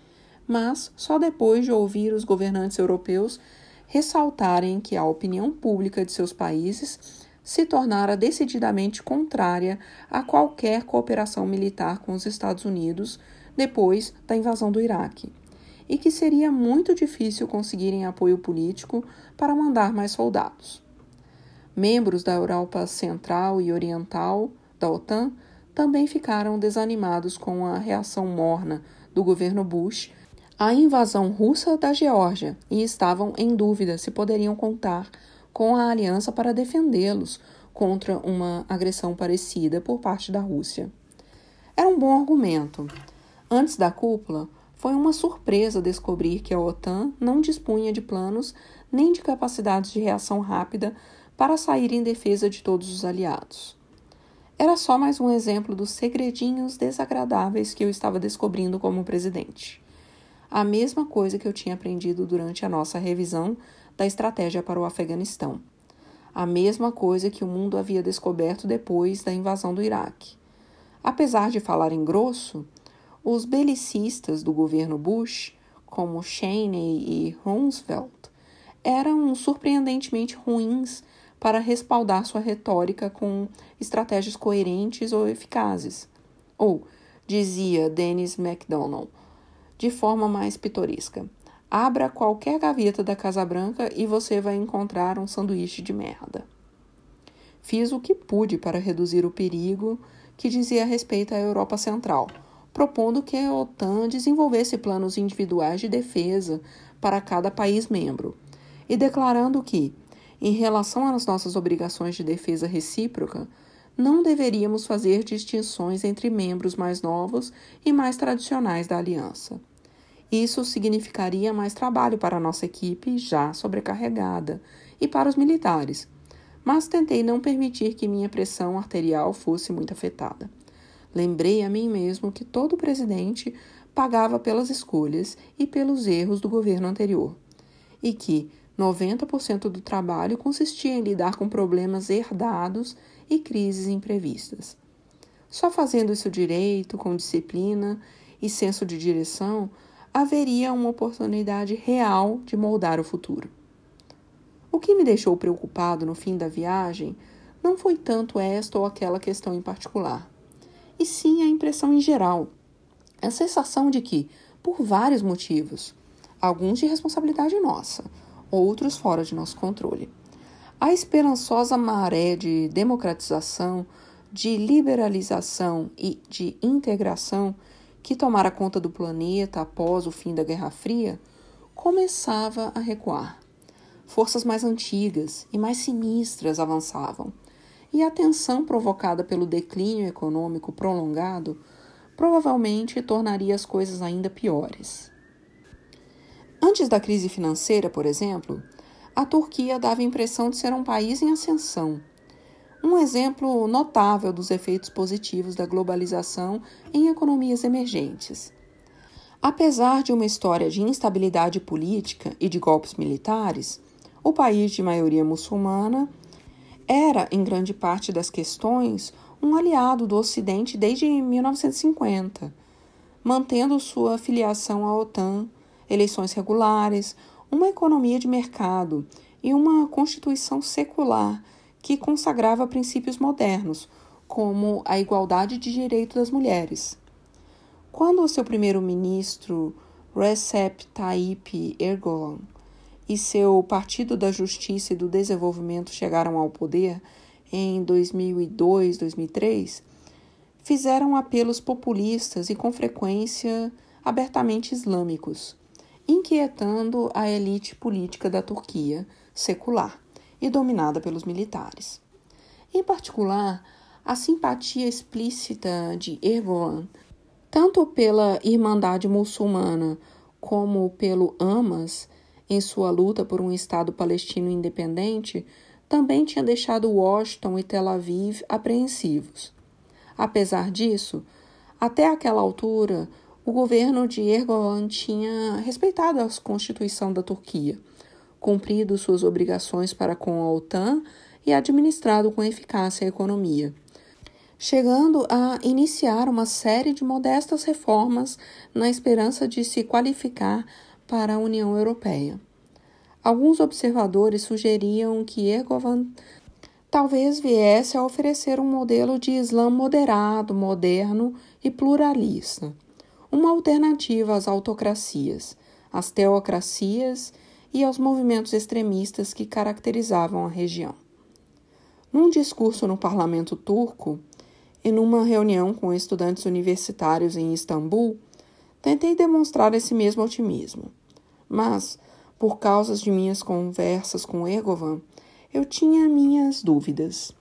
Speaker 1: mas só depois de ouvir os governantes europeus ressaltarem que a opinião pública de seus países se tornara decididamente contrária a qualquer cooperação militar com os Estados Unidos depois da invasão do Iraque, e que seria muito difícil conseguirem apoio político para mandar mais soldados. Membros da Europa Central e Oriental da OTAN também ficaram desanimados com a reação morna do governo Bush à invasão russa da Geórgia e estavam em dúvida se poderiam contar com a aliança para defendê-los contra uma agressão parecida por parte da Rússia. Era um bom argumento. Antes da cúpula, foi uma surpresa descobrir que a OTAN não dispunha de planos nem de capacidades de reação rápida para sair em defesa de todos os aliados. Era só mais um exemplo dos segredinhos desagradáveis que eu estava descobrindo como presidente. A mesma coisa que eu tinha aprendido durante a nossa revisão da estratégia para o Afeganistão. A mesma coisa que o mundo havia descoberto depois da invasão do Iraque. Apesar de falarem grosso, os belicistas do governo Bush, como Cheney e Rumsfeld, eram surpreendentemente ruins para respaldar sua retórica com estratégias coerentes ou eficazes. Ou, dizia Dennis MacDonald, de forma mais pitoresca, abra qualquer gaveta da Casa Branca e você vai encontrar um sanduíche de merda. Fiz o que pude para reduzir o perigo que dizia respeito à Europa Central, propondo que a OTAN desenvolvesse planos individuais de defesa para cada país membro, e declarando que, em relação às nossas obrigações de defesa recíproca, não deveríamos fazer distinções entre membros mais novos e mais tradicionais da aliança. Isso significaria mais trabalho para a nossa equipe, já sobrecarregada, e para os militares, mas tentei não permitir que minha pressão arterial fosse muito afetada. Lembrei a mim mesmo que todo presidente pagava pelas escolhas e pelos erros do governo anterior, e que, 90% do trabalho consistia em lidar com problemas herdados e crises imprevistas. Só fazendo isso direito, com disciplina e senso de direção, haveria uma oportunidade real de moldar o futuro. O que me deixou preocupado no fim da viagem não foi tanto esta ou aquela questão em particular, e sim a impressão em geral, a sensação de que, por vários motivos, alguns de responsabilidade nossa, outros fora de nosso controle. A esperançosa maré de democratização, de liberalização e de integração que tomara conta do planeta após o fim da Guerra Fria começava a recuar. Forças mais antigas e mais sinistras avançavam, e a tensão provocada pelo declínio econômico prolongado provavelmente tornaria as coisas ainda piores. Antes da crise financeira, por exemplo, a Turquia dava a impressão de ser um país em ascensão. um exemplo notável dos efeitos positivos da globalização em economias emergentes. Apesar de uma história de instabilidade política e de golpes militares, o país de maioria muçulmana era, em grande parte das questões, um aliado do Ocidente desde 1950, mantendo sua filiação à OTAN, eleições regulares, uma economia de mercado e uma constituição secular que consagrava princípios modernos, como a igualdade de direito das mulheres. Quando o seu primeiro-ministro Recep Tayyip Erdogan e seu Partido da Justiça e do Desenvolvimento chegaram ao poder em 2002, 2003, fizeram apelos populistas e com frequência abertamente islâmicos, inquietando a elite política da Turquia secular e dominada pelos militares. Em particular, a simpatia explícita de Erdogan, tanto pela Irmandade Muçulmana como pelo Hamas, em sua luta por um Estado palestino independente, também tinha deixado Washington e Tel Aviv apreensivos. Apesar disso, até aquela altura, o governo de Erdogan tinha respeitado a Constituição da Turquia cumprido suas obrigações para com a OTAN e administrado com eficácia a economia, chegando a iniciar uma série de modestas reformas na esperança de se qualificar para a União Europeia. Alguns observadores sugeriam que Erdogan talvez viesse a oferecer um modelo de Islã moderado, moderno e pluralista, uma alternativa às autocracias, às teocracias e aos movimentos extremistas que caracterizavam a região. Num discurso no parlamento turco e numa reunião com estudantes universitários em Istambul, tentei demonstrar esse mesmo otimismo. Mas, por causa de minhas conversas com Ergovan, eu tinha minhas dúvidas.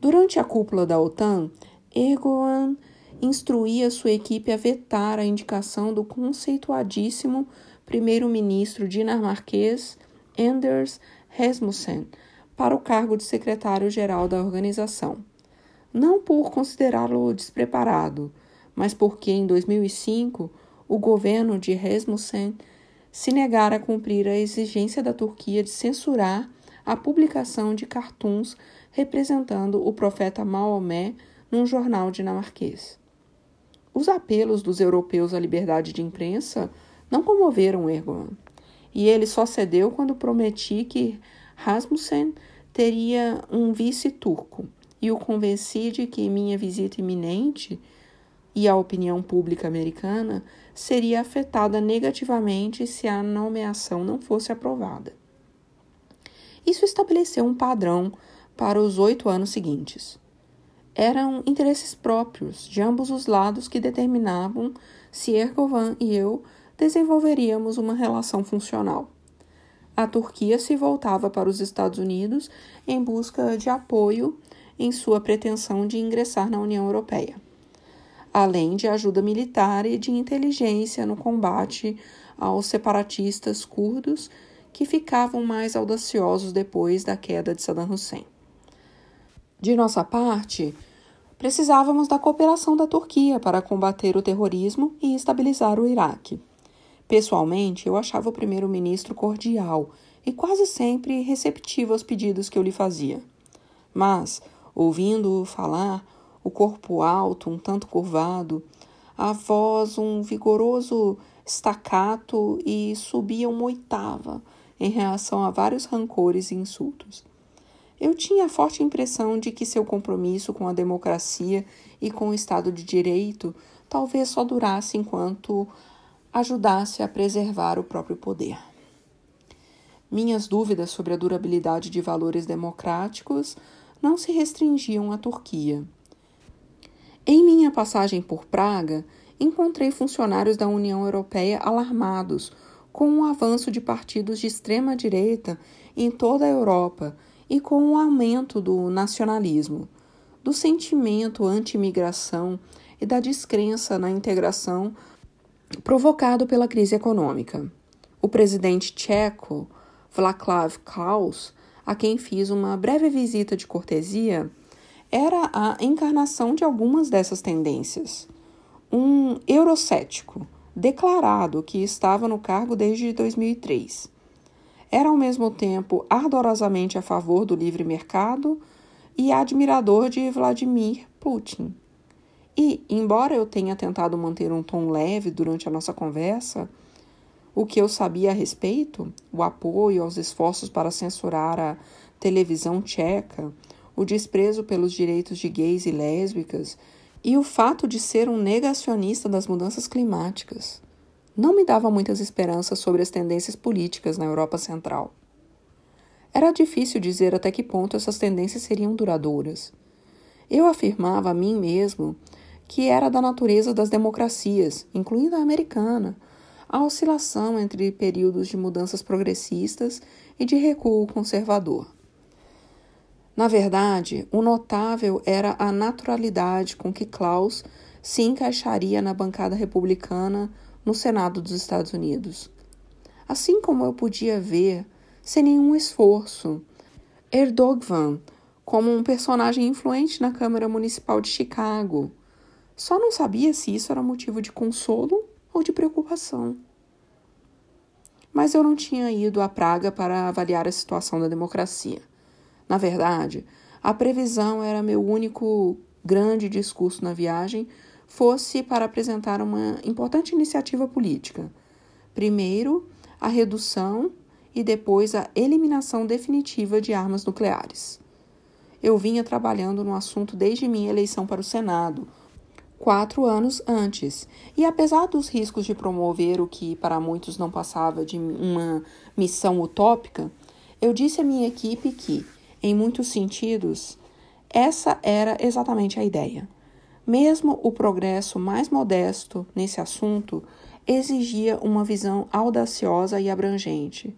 Speaker 1: Durante a cúpula da OTAN, Erdogan instruía sua equipe a vetar a indicação do conceituadíssimo primeiro-ministro dinamarquês Anders Rasmussen para o cargo de secretário-geral da organização. Não por considerá-lo despreparado, mas porque em 2005 o governo de Rasmussen se negara a cumprir a exigência da Turquia de censurar a publicação de cartoons representando o profeta Maomé num jornal dinamarquês. Os apelos dos europeus à liberdade de imprensa não comoveram Erdogan. E ele só cedeu quando prometi que Rasmussen teria um vice turco e o convenci de que minha visita iminente e a opinião pública americana seria afetada negativamente se a nomeação não fosse aprovada. Isso estabeleceu um padrão para os oito anos seguintes. Eram interesses próprios de ambos os lados que determinavam se Erdogan e eu desenvolveríamos uma relação funcional. A Turquia se voltava para os Estados Unidos em busca de apoio em sua pretensão de ingressar na União Europeia, além de ajuda militar e de inteligência no combate aos separatistas curdos que ficavam mais audaciosos depois da queda de Saddam Hussein. De nossa parte, precisávamos da cooperação da Turquia para combater o terrorismo e estabilizar o Iraque. Pessoalmente, eu achava o primeiro-ministro cordial e quase sempre receptivo aos pedidos que eu lhe fazia. Mas, ouvindo-o falar, o corpo alto, um tanto curvado, a voz um vigoroso estacato e subia uma oitava em reação a vários rancores e insultos. Eu tinha a forte impressão de que seu compromisso com a democracia e com o Estado de Direito talvez só durasse enquanto ajudasse a preservar o próprio poder. Minhas dúvidas sobre a durabilidade de valores democráticos não se restringiam à Turquia. Em minha passagem por Praga, encontrei funcionários da União Europeia alarmados com o avanço de partidos de extrema direita em toda a Europa e com o aumento do nacionalismo, do sentimento anti-imigração e da descrença na integração provocado pela crise econômica. O presidente tcheco, Václav Klaus, a quem fiz uma breve visita de cortesia, era a encarnação de algumas dessas tendências. Um eurocético declarado que estava no cargo desde 2003. Era ao mesmo tempo ardorosamente a favor do livre mercado e admirador de Vladimir Putin. E, embora eu tenha tentado manter um tom leve durante a nossa conversa, o que eu sabia a respeito, o apoio aos esforços para censurar a televisão tcheca, o desprezo pelos direitos de gays e lésbicas e o fato de ser um negacionista das mudanças climáticas, não me dava muitas esperanças sobre as tendências políticas na Europa Central. Era difícil dizer até que ponto essas tendências seriam duradouras. Eu afirmava a mim mesmo que era da natureza das democracias, incluindo a americana, a oscilação entre períodos de mudanças progressistas e de recuo conservador. Na verdade, o notável era a naturalidade com que Klaus se encaixaria na bancada republicana no Senado dos Estados Unidos. Assim como eu podia ver, sem nenhum esforço, Erdogan como um personagem influente na Câmara Municipal de Chicago. Só não sabia se isso era motivo de consolo ou de preocupação. Mas eu não tinha ido à Praga para avaliar a situação da democracia. Na verdade, a previsão era meu único grande discurso na viagem, fosse para apresentar uma importante iniciativa política. Primeiro, a redução e depois a eliminação definitiva de armas nucleares. Eu vinha trabalhando no assunto desde minha eleição para o Senado, quatro anos antes. E apesar dos riscos de promover o que para muitos não passava de uma missão utópica, eu disse à minha equipe que, em muitos sentidos, essa era exatamente a ideia. Mesmo o progresso mais modesto nesse assunto exigia uma visão audaciosa e abrangente.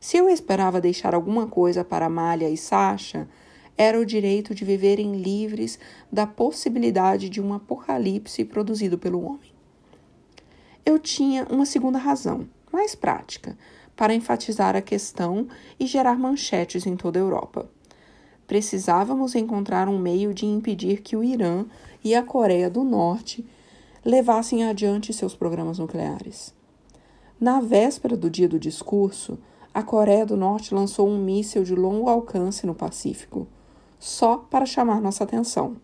Speaker 1: Se eu esperava deixar alguma coisa para Malha e Sasha, era o direito de viverem livres da possibilidade de um apocalipse produzido pelo homem. Eu tinha uma segunda razão, mais prática, para enfatizar a questão e gerar manchetes em toda a Europa. Precisávamos encontrar um meio de impedir que o Irã e a Coreia do Norte levassem adiante seus programas nucleares. Na véspera do dia do discurso, a Coreia do Norte lançou um míssil de longo alcance no Pacífico só para chamar nossa atenção.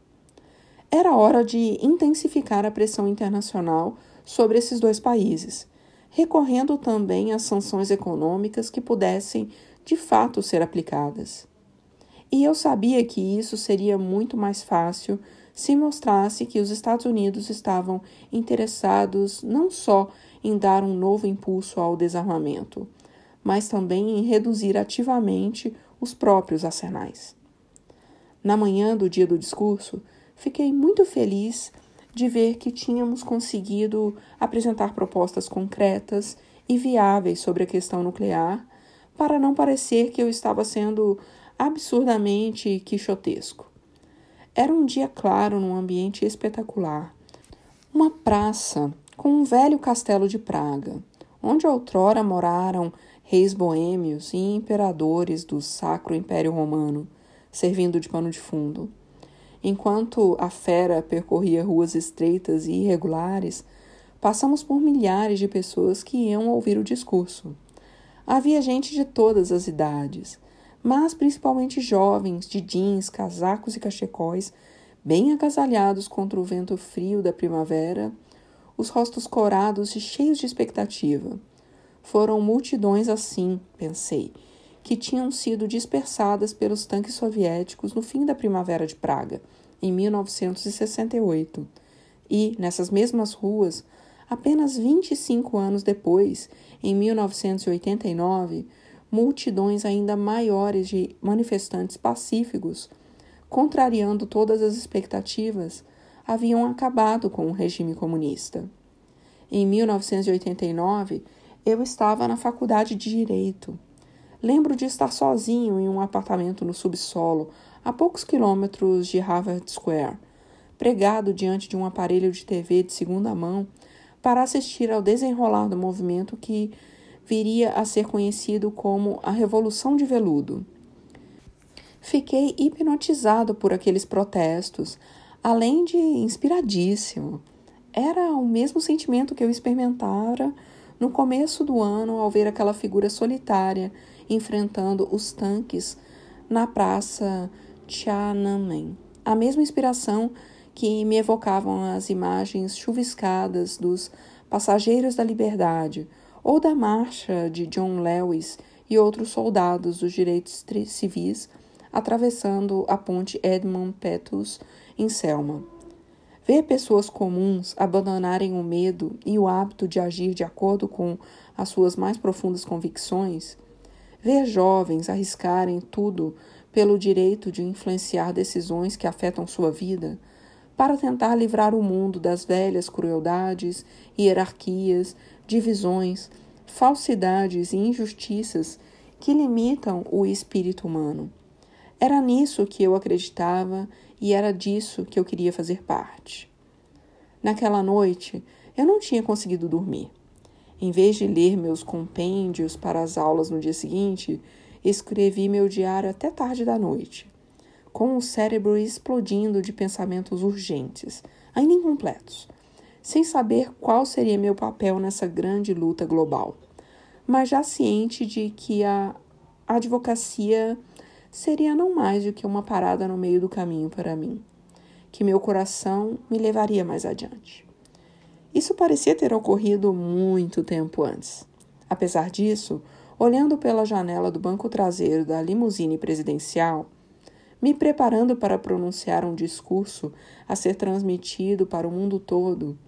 Speaker 1: Era hora de intensificar a pressão internacional sobre esses dois países, recorrendo também às sanções econômicas que pudessem de fato ser aplicadas. E eu sabia que isso seria muito mais fácil se mostrasse que os Estados Unidos estavam interessados não só em dar um novo impulso ao desarmamento, mas também em reduzir ativamente os próprios arsenais. Na manhã do dia do discurso, fiquei muito feliz de ver que tínhamos conseguido apresentar propostas concretas e viáveis sobre a questão nuclear, para não parecer que eu estava sendo absurdamente quixotesco. Era um dia claro num ambiente espetacular. Uma praça com um velho castelo de Praga, onde outrora moraram reis boêmios e imperadores do Sacro Império Romano servindo de pano de fundo. Enquanto a fera percorria ruas estreitas e irregulares, passamos por milhares de pessoas que iam ouvir o discurso. Havia gente de todas as idades, mas principalmente jovens de jeans, casacos e cachecóis, bem agasalhados contra o vento frio da primavera, os rostos corados e cheios de expectativa. Foram multidões assim, pensei, que tinham sido dispersadas pelos tanques soviéticos no fim da Primavera de Praga, em 1968. E, nessas mesmas ruas, apenas 25 anos depois, em 1989, multidões ainda maiores de manifestantes pacíficos, contrariando todas as expectativas, haviam acabado com o regime comunista. Em 1989, eu estava na faculdade de Direito Lembro de estar sozinho em um apartamento no subsolo, a poucos quilômetros de Harvard Square, pregado diante de um aparelho de TV de segunda mão para assistir ao desenrolar do movimento que viria a ser conhecido como a Revolução de Veludo. Fiquei hipnotizado por aqueles protestos, além de inspiradíssimo. Era o mesmo sentimento que eu experimentara no começo do ano ao ver aquela figura solitária enfrentando os tanques na praça Tiananmen. A mesma inspiração que me evocavam as imagens chuviscadas dos Passageiros da Liberdade ou da marcha de John Lewis e outros soldados dos direitos civis atravessando a ponte Edmund Pettus em Selma. Ver pessoas comuns abandonarem o medo e o hábito de agir de acordo com as suas mais profundas convicções, ver jovens arriscarem tudo pelo direito de influenciar decisões que afetam sua vida, para tentar livrar o mundo das velhas crueldades, hierarquias, divisões, falsidades e injustiças que limitam o espírito humano. Era nisso que eu acreditava e era disso que eu queria fazer parte. Naquela noite, eu não tinha conseguido dormir. Em vez de ler meus compêndios para as aulas no dia seguinte, escrevi meu diário até tarde da noite, com o cérebro explodindo de pensamentos urgentes, ainda incompletos, sem saber qual seria meu papel nessa grande luta global, mas já ciente de que a advocacia seria não mais do que uma parada no meio do caminho para mim, que meu coração me levaria mais adiante. Isso parecia ter ocorrido muito tempo antes. Apesar disso, olhando pela janela do banco traseiro da limusine presidencial, me preparando para pronunciar um discurso a ser transmitido para o mundo todo,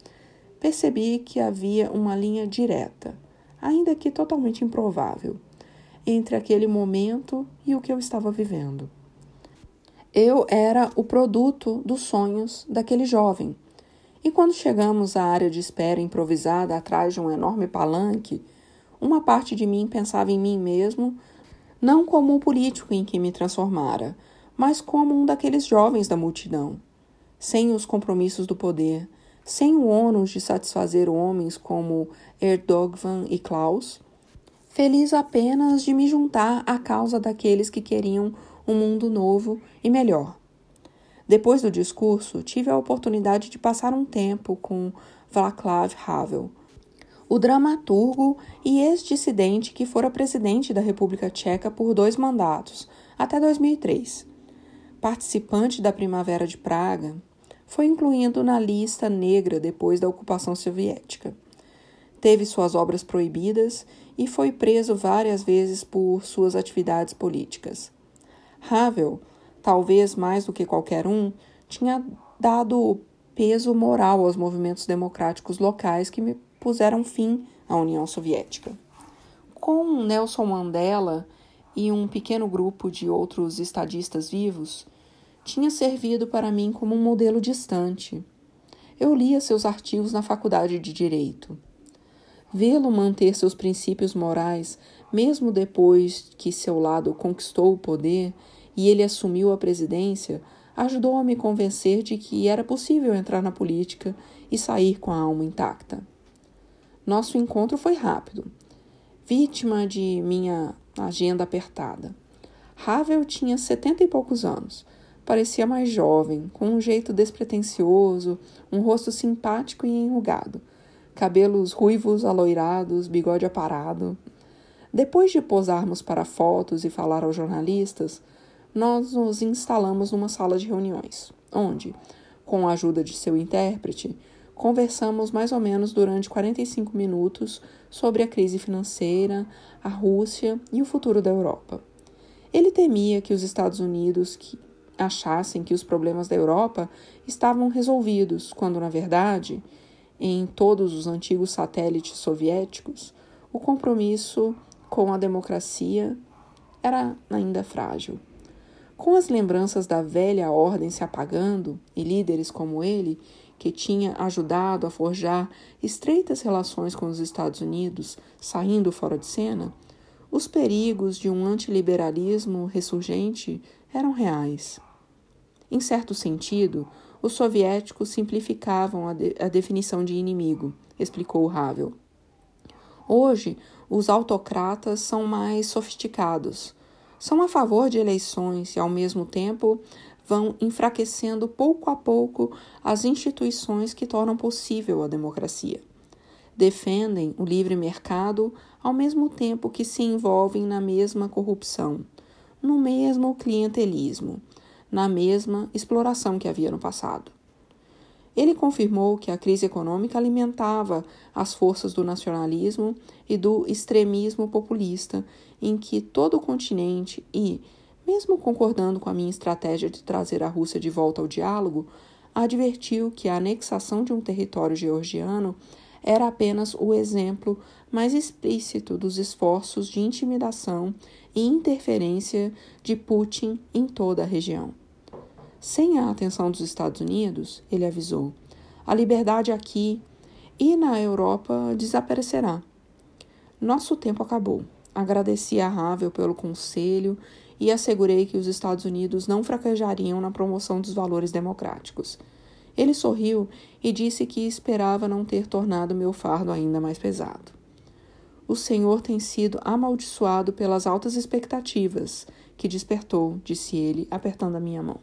Speaker 1: percebi que havia uma linha direta, ainda que totalmente improvável, entre aquele momento e o que eu estava vivendo. Eu era o produto dos sonhos daquele jovem. E quando chegamos à área de espera improvisada atrás de um enorme palanque, uma parte de mim pensava em mim mesmo, não como o político em que me transformara, mas como um daqueles jovens da multidão, sem os compromissos do poder, sem o ônus de satisfazer homens como Erdogan e Klaus, feliz apenas de me juntar à causa daqueles que queriam um mundo novo e melhor. Depois do discurso, tive a oportunidade de passar um tempo com Václav Havel, o dramaturgo e ex-dissidente que fora presidente da República Tcheca por dois mandatos, até 2003. Participante da Primavera de Praga, foi incluído na lista negra depois da ocupação soviética. Teve suas obras proibidas e foi preso várias vezes por suas atividades políticas. Havel, talvez mais do que qualquer um, tinha dado peso moral aos movimentos democráticos locais que puseram fim à União Soviética. Com Nelson Mandela e um pequeno grupo de outros estadistas vivos, tinha servido para mim como um modelo distante. Eu lia seus artigos na faculdade de Direito. Vê-lo manter seus princípios morais, mesmo depois que seu lado conquistou o poder e ele assumiu a presidência, ajudou a me convencer de que era possível entrar na política e sair com a alma intacta. Nosso encontro foi rápido, vítima de minha agenda apertada. Havel tinha setenta e poucos anos. Parecia mais jovem, com um jeito despretensioso, um rosto simpático e enrugado cabelos ruivos aloirados, bigode aparado. Depois de posarmos para fotos e falar aos jornalistas, nós nos instalamos numa sala de reuniões, onde, com a ajuda de seu intérprete, conversamos mais ou menos durante 45 minutos sobre a crise financeira, a Rússia e o futuro da Europa. Ele temia que os Estados Unidos que achassem que os problemas da Europa estavam resolvidos, quando, na verdade, em todos os antigos satélites soviéticos, o compromisso com a democracia era ainda frágil. Com as lembranças da velha ordem se apagando e líderes como ele, que tinha ajudado a forjar estreitas relações com os Estados Unidos, saindo fora de cena, os perigos de um antiliberalismo ressurgente eram reais. Em certo sentido, os soviéticos simplificavam a, de, a definição de inimigo, explicou Havel. Hoje, os autocratas são mais sofisticados. São a favor de eleições e, ao mesmo tempo, vão enfraquecendo pouco a pouco as instituições que tornam possível a democracia. Defendem o livre mercado ao mesmo tempo que se envolvem na mesma corrupção, no mesmo clientelismo, na mesma exploração que havia no passado. Ele confirmou que a crise econômica alimentava as forças do nacionalismo e do extremismo populista, em que todo o continente e, mesmo concordando com a minha estratégia de trazer a Rússia de volta ao diálogo, advertiu que a anexação de um território georgiano era apenas o exemplo mais explícito dos esforços de intimidação e interferência de Putin em toda a região. Sem a atenção dos Estados Unidos, ele avisou, a liberdade aqui e na Europa desaparecerá. Nosso tempo acabou. Agradeci a Havel pelo conselho e assegurei que os Estados Unidos não fraquejariam na promoção dos valores democráticos. Ele sorriu e disse que esperava não ter tornado meu fardo ainda mais pesado. O Senhor tem sido amaldiçoado pelas altas expectativas que despertou, disse ele, apertando a minha mão.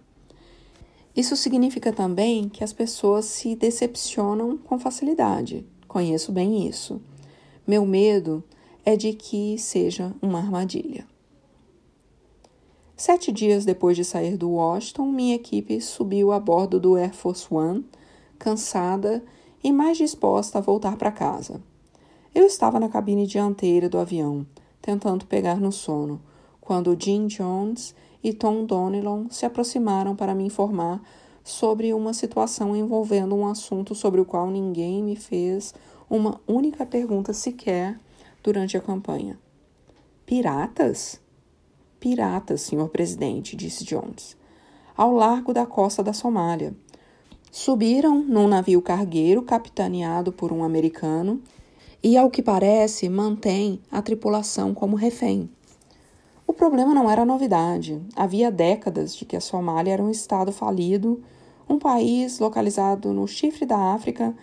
Speaker 1: Isso significa também que as pessoas se decepcionam com facilidade. Conheço bem isso. Meu medo é de que seja uma armadilha. Sete dias depois de sair do Washington, minha equipe subiu a bordo do Air Force One, cansada e mais disposta a voltar para casa. Eu estava na cabine dianteira do avião, tentando pegar no sono, quando Jim Jones e Tom Donilon se aproximaram para me informar sobre uma situação envolvendo um assunto sobre o qual ninguém me fez uma única pergunta sequer durante a campanha. Piratas? Piratas, senhor presidente, disse Jones, ao largo da costa da Somália. Subiram num navio cargueiro capitaneado por um americano e, ao que parece, mantém a tripulação como refém. O problema não era novidade. Havia décadas de que a Somália era um estado falido, um país localizado no chifre da África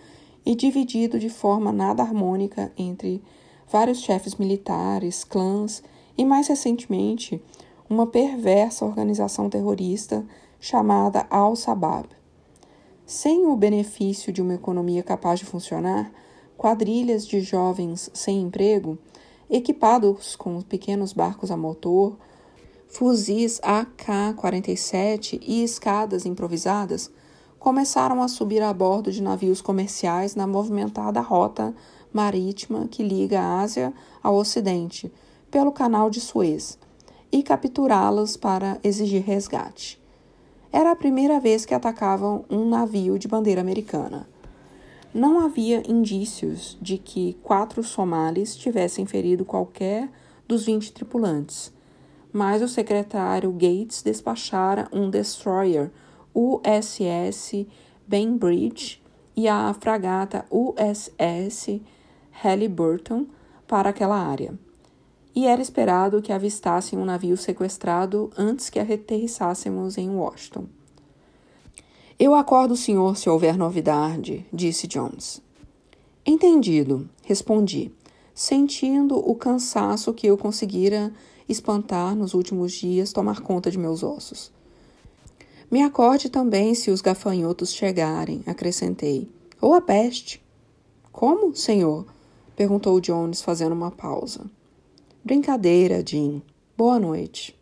Speaker 1: e dividido de forma nada harmônica entre vários chefes militares, clãs e, mais recentemente, uma perversa organização terrorista chamada Al-Shabaab. Sem o benefício de uma economia capaz de funcionar, quadrilhas de jovens sem emprego equipados com pequenos barcos a motor, fuzis AK-47 e escadas improvisadas, começaram a subir a bordo de navios comerciais na movimentada rota marítima que liga a Ásia ao Ocidente, pelo canal de Suez, e capturá-los para exigir resgate. Era a primeira vez que atacavam um navio de bandeira americana não havia indícios de que quatro somalis tivessem ferido qualquer dos 20 tripulantes, mas o secretário Gates despachara um destroyer USS Bainbridge e a fragata USS Halliburton para aquela área. E era esperado que avistassem um navio sequestrado antes que aterrissássemos em Washington. Eu acordo o senhor se houver novidade, disse Jones. Entendido, respondi, sentindo o cansaço que eu conseguira espantar nos últimos dias tomar conta de meus ossos. Me acorde também se os gafanhotos chegarem, acrescentei. Ou a peste. Como, senhor? Perguntou Jones, fazendo uma pausa. Brincadeira, Jim. Boa noite.